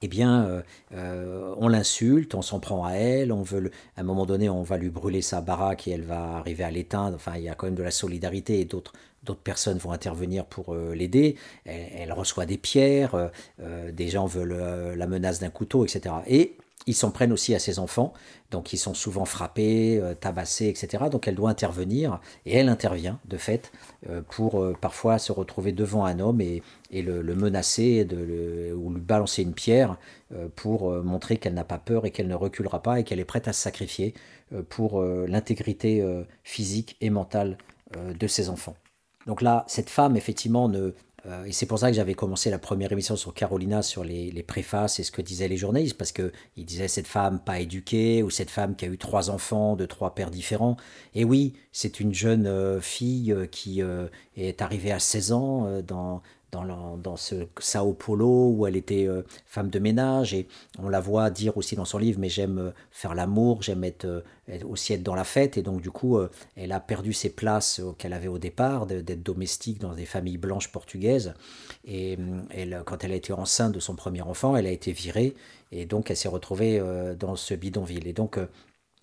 eh bien, euh, euh, on l'insulte, on s'en prend à elle, on veut, à un moment donné, on va lui brûler sa baraque et elle va arriver à l'éteindre. Enfin, il y a quand même de la solidarité et d'autres d'autres personnes vont intervenir pour euh, l'aider. Elle, reçoit des pierres, des gens veulent la menace d'un couteau, etc. Et ils s'en prennent aussi à ses enfants, donc ils sont souvent frappés, euh, tabassés, etc. Donc elle doit intervenir, et elle intervient de fait, euh, pour euh, parfois se retrouver devant un homme et, le, menacer ou lui balancer une pierre pour montrer qu'elle n'a pas peur et qu'elle ne reculera pas et qu'elle est prête à se sacrifier pour l'intégrité physique et mentale de ses enfants. Donc là, cette femme, effectivement, ne, euh, et c'est pour ça que j'avais commencé la première émission sur Carolina, sur les, préfaces et ce que disaient les journalistes, parce qu'ils disaient cette femme pas éduquée, ou cette femme qui a eu trois enfants de trois pères différents. Et oui, c'est une jeune euh, fille euh, qui est arrivée à 16 ans dans, dans, ce Sao Paulo où elle était euh, femme de ménage. Et on la voit dire aussi dans son livre mais j'aime euh, faire l'amour, j'aime être, euh, aussi être dans la fête. Et donc du coup elle a perdu ses places qu'elle avait au départ d'être domestique dans des familles blanches portugaises. Et quand elle a été enceinte de son premier enfant elle a été virée. Et donc elle s'est retrouvée dans ce bidonville. Et donc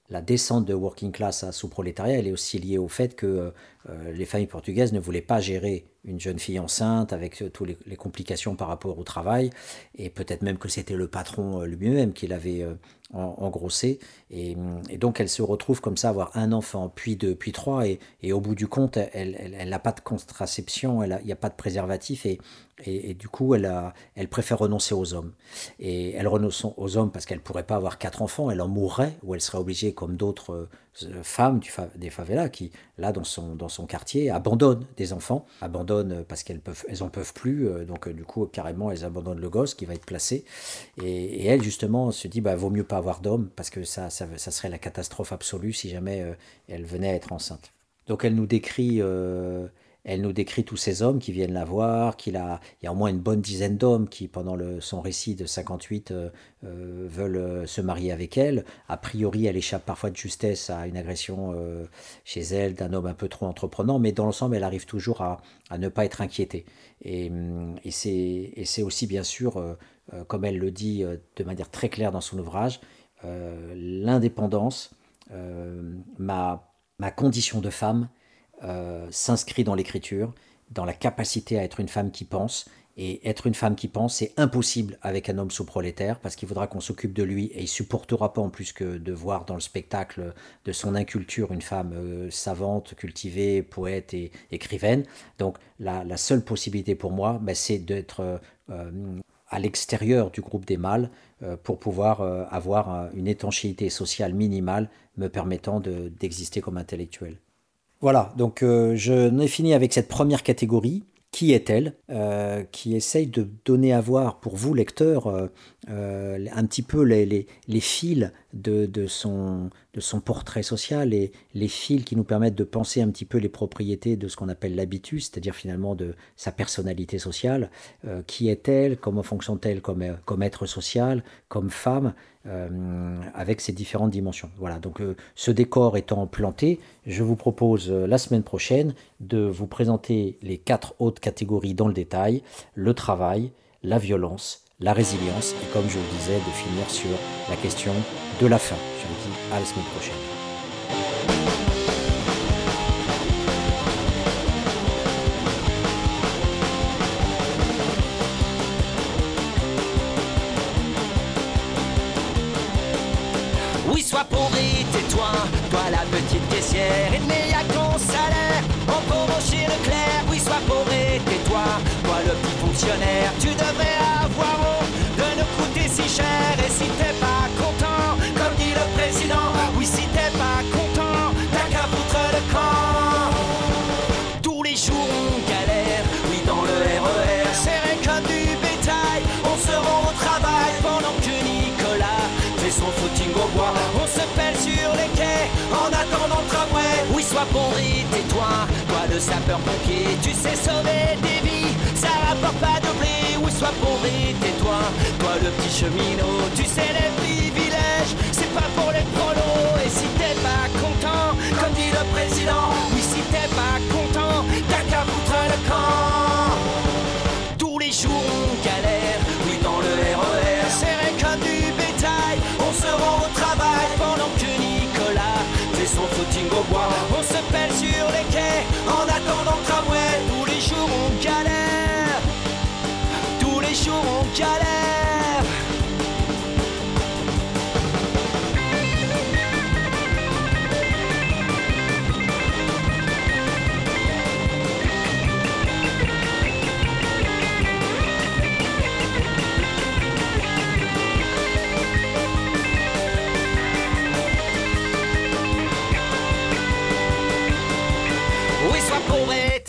la descente de working class à sous-prolétariat, elle est aussi liée au fait que les familles portugaises ne voulaient pas gérer une jeune fille enceinte avec euh, toutes les, complications par rapport au travail, et peut-être même que c'était le patron euh, lui-même qui l'avait euh, engrossé, et, et, donc elle se retrouve comme ça, avoir un enfant, puis deux, puis trois, et, et au bout du compte, elle n'a pas de contraception, il n'y a, pas de préservatif, et, et, du coup, elle, a, elle préfère renoncer aux hommes. Et elle renonce aux hommes parce qu'elle ne pourrait pas avoir quatre enfants, elle en mourrait, ou elle serait obligée, comme d'autres femmes du des favelas, qui, là, dans son, dans son quartier, abandonnent des enfants, abandonnent parce qu'elles peuvent, en peuvent plus. Euh, donc euh, du coup, carrément, elles abandonnent le gosse qui va être placé. Et, elle, justement, se dit, bah, vaut mieux pas avoir d'homme parce que ça, ça, serait la catastrophe absolue si jamais euh, elle venait à être enceinte. Donc elle nous décrit elle nous décrit tous ces hommes qui viennent la voir, qu'il a, il y a au moins une bonne dizaine d'hommes qui, pendant son récit de 58, euh, euh, veulent euh, se marier avec elle. A priori, elle échappe parfois de justesse à une agression chez elle d'un homme un peu trop entreprenant, mais dans l'ensemble, elle arrive toujours à, ne pas être inquiétée. Et, et c'est aussi, bien sûr, comme elle le dit de manière très claire dans son ouvrage, l'indépendance, ma condition de femme, euh, s'inscrit dans l'écriture, dans la capacité à être une femme qui pense. Et être une femme qui pense, c'est impossible avec un homme sous-prolétaire, parce qu'il faudra qu'on s'occupe de lui, et il supportera pas en plus que de voir dans le spectacle de son inculture une femme euh, savante, cultivée, poète et écrivaine. Donc la, seule possibilité pour moi, ben, c'est d'être euh, à l'extérieur du groupe des mâles pour pouvoir avoir une étanchéité sociale minimale me permettant d'exister comme intellectuel. Voilà, donc euh, je n'ai fini avec cette première catégorie. Qui est-elle? Euh, Qui essaye de donner à voir pour vous, lecteurs, euh, un petit peu les, les, fils de, de, son, de son portrait social et les fils qui nous permettent de penser un petit peu les propriétés de ce qu'on appelle l'habitus, c'est-à-dire finalement de sa personnalité sociale. qui est-elle? Comment fonctionne-t-elle comme, comme être social, comme femme? Euh, avec ces différentes dimensions. Voilà, donc euh, ce décor étant planté, je vous propose euh, la semaine prochaine de vous présenter les quatre autres catégories dans le détail, le travail, la violence, la résilience, et comme je vous disais, de finir sur la question de la fin. Je vous dis à la semaine prochaine. Petite caissière, il n'y a ton salaire. On pauvre chez Leclerc, oui, sois et tais-toi. Toi, le petit fonctionnaire, tu devrais Oui, sois pauvre tais-toi, toi le sapeur-pompier, tu sais sauver des vies, ça rapporte pas de blé. Oui, sois pauvre tais-toi, toi le petit cheminot, tu sais les privilèges, c'est pas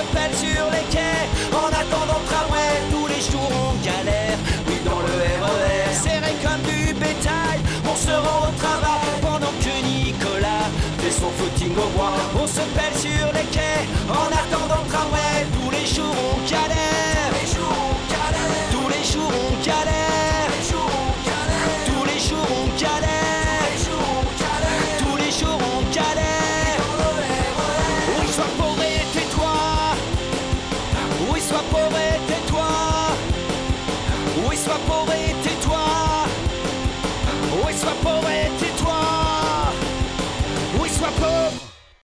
se pète sur les quais en attendant le tramway. Tous les jours on galère, oui dans le RER. Serré comme du bétail, on se rend au travail pendant que Nicolas fait son footing au bois. On se pèle sur les quais en attendant le tramway.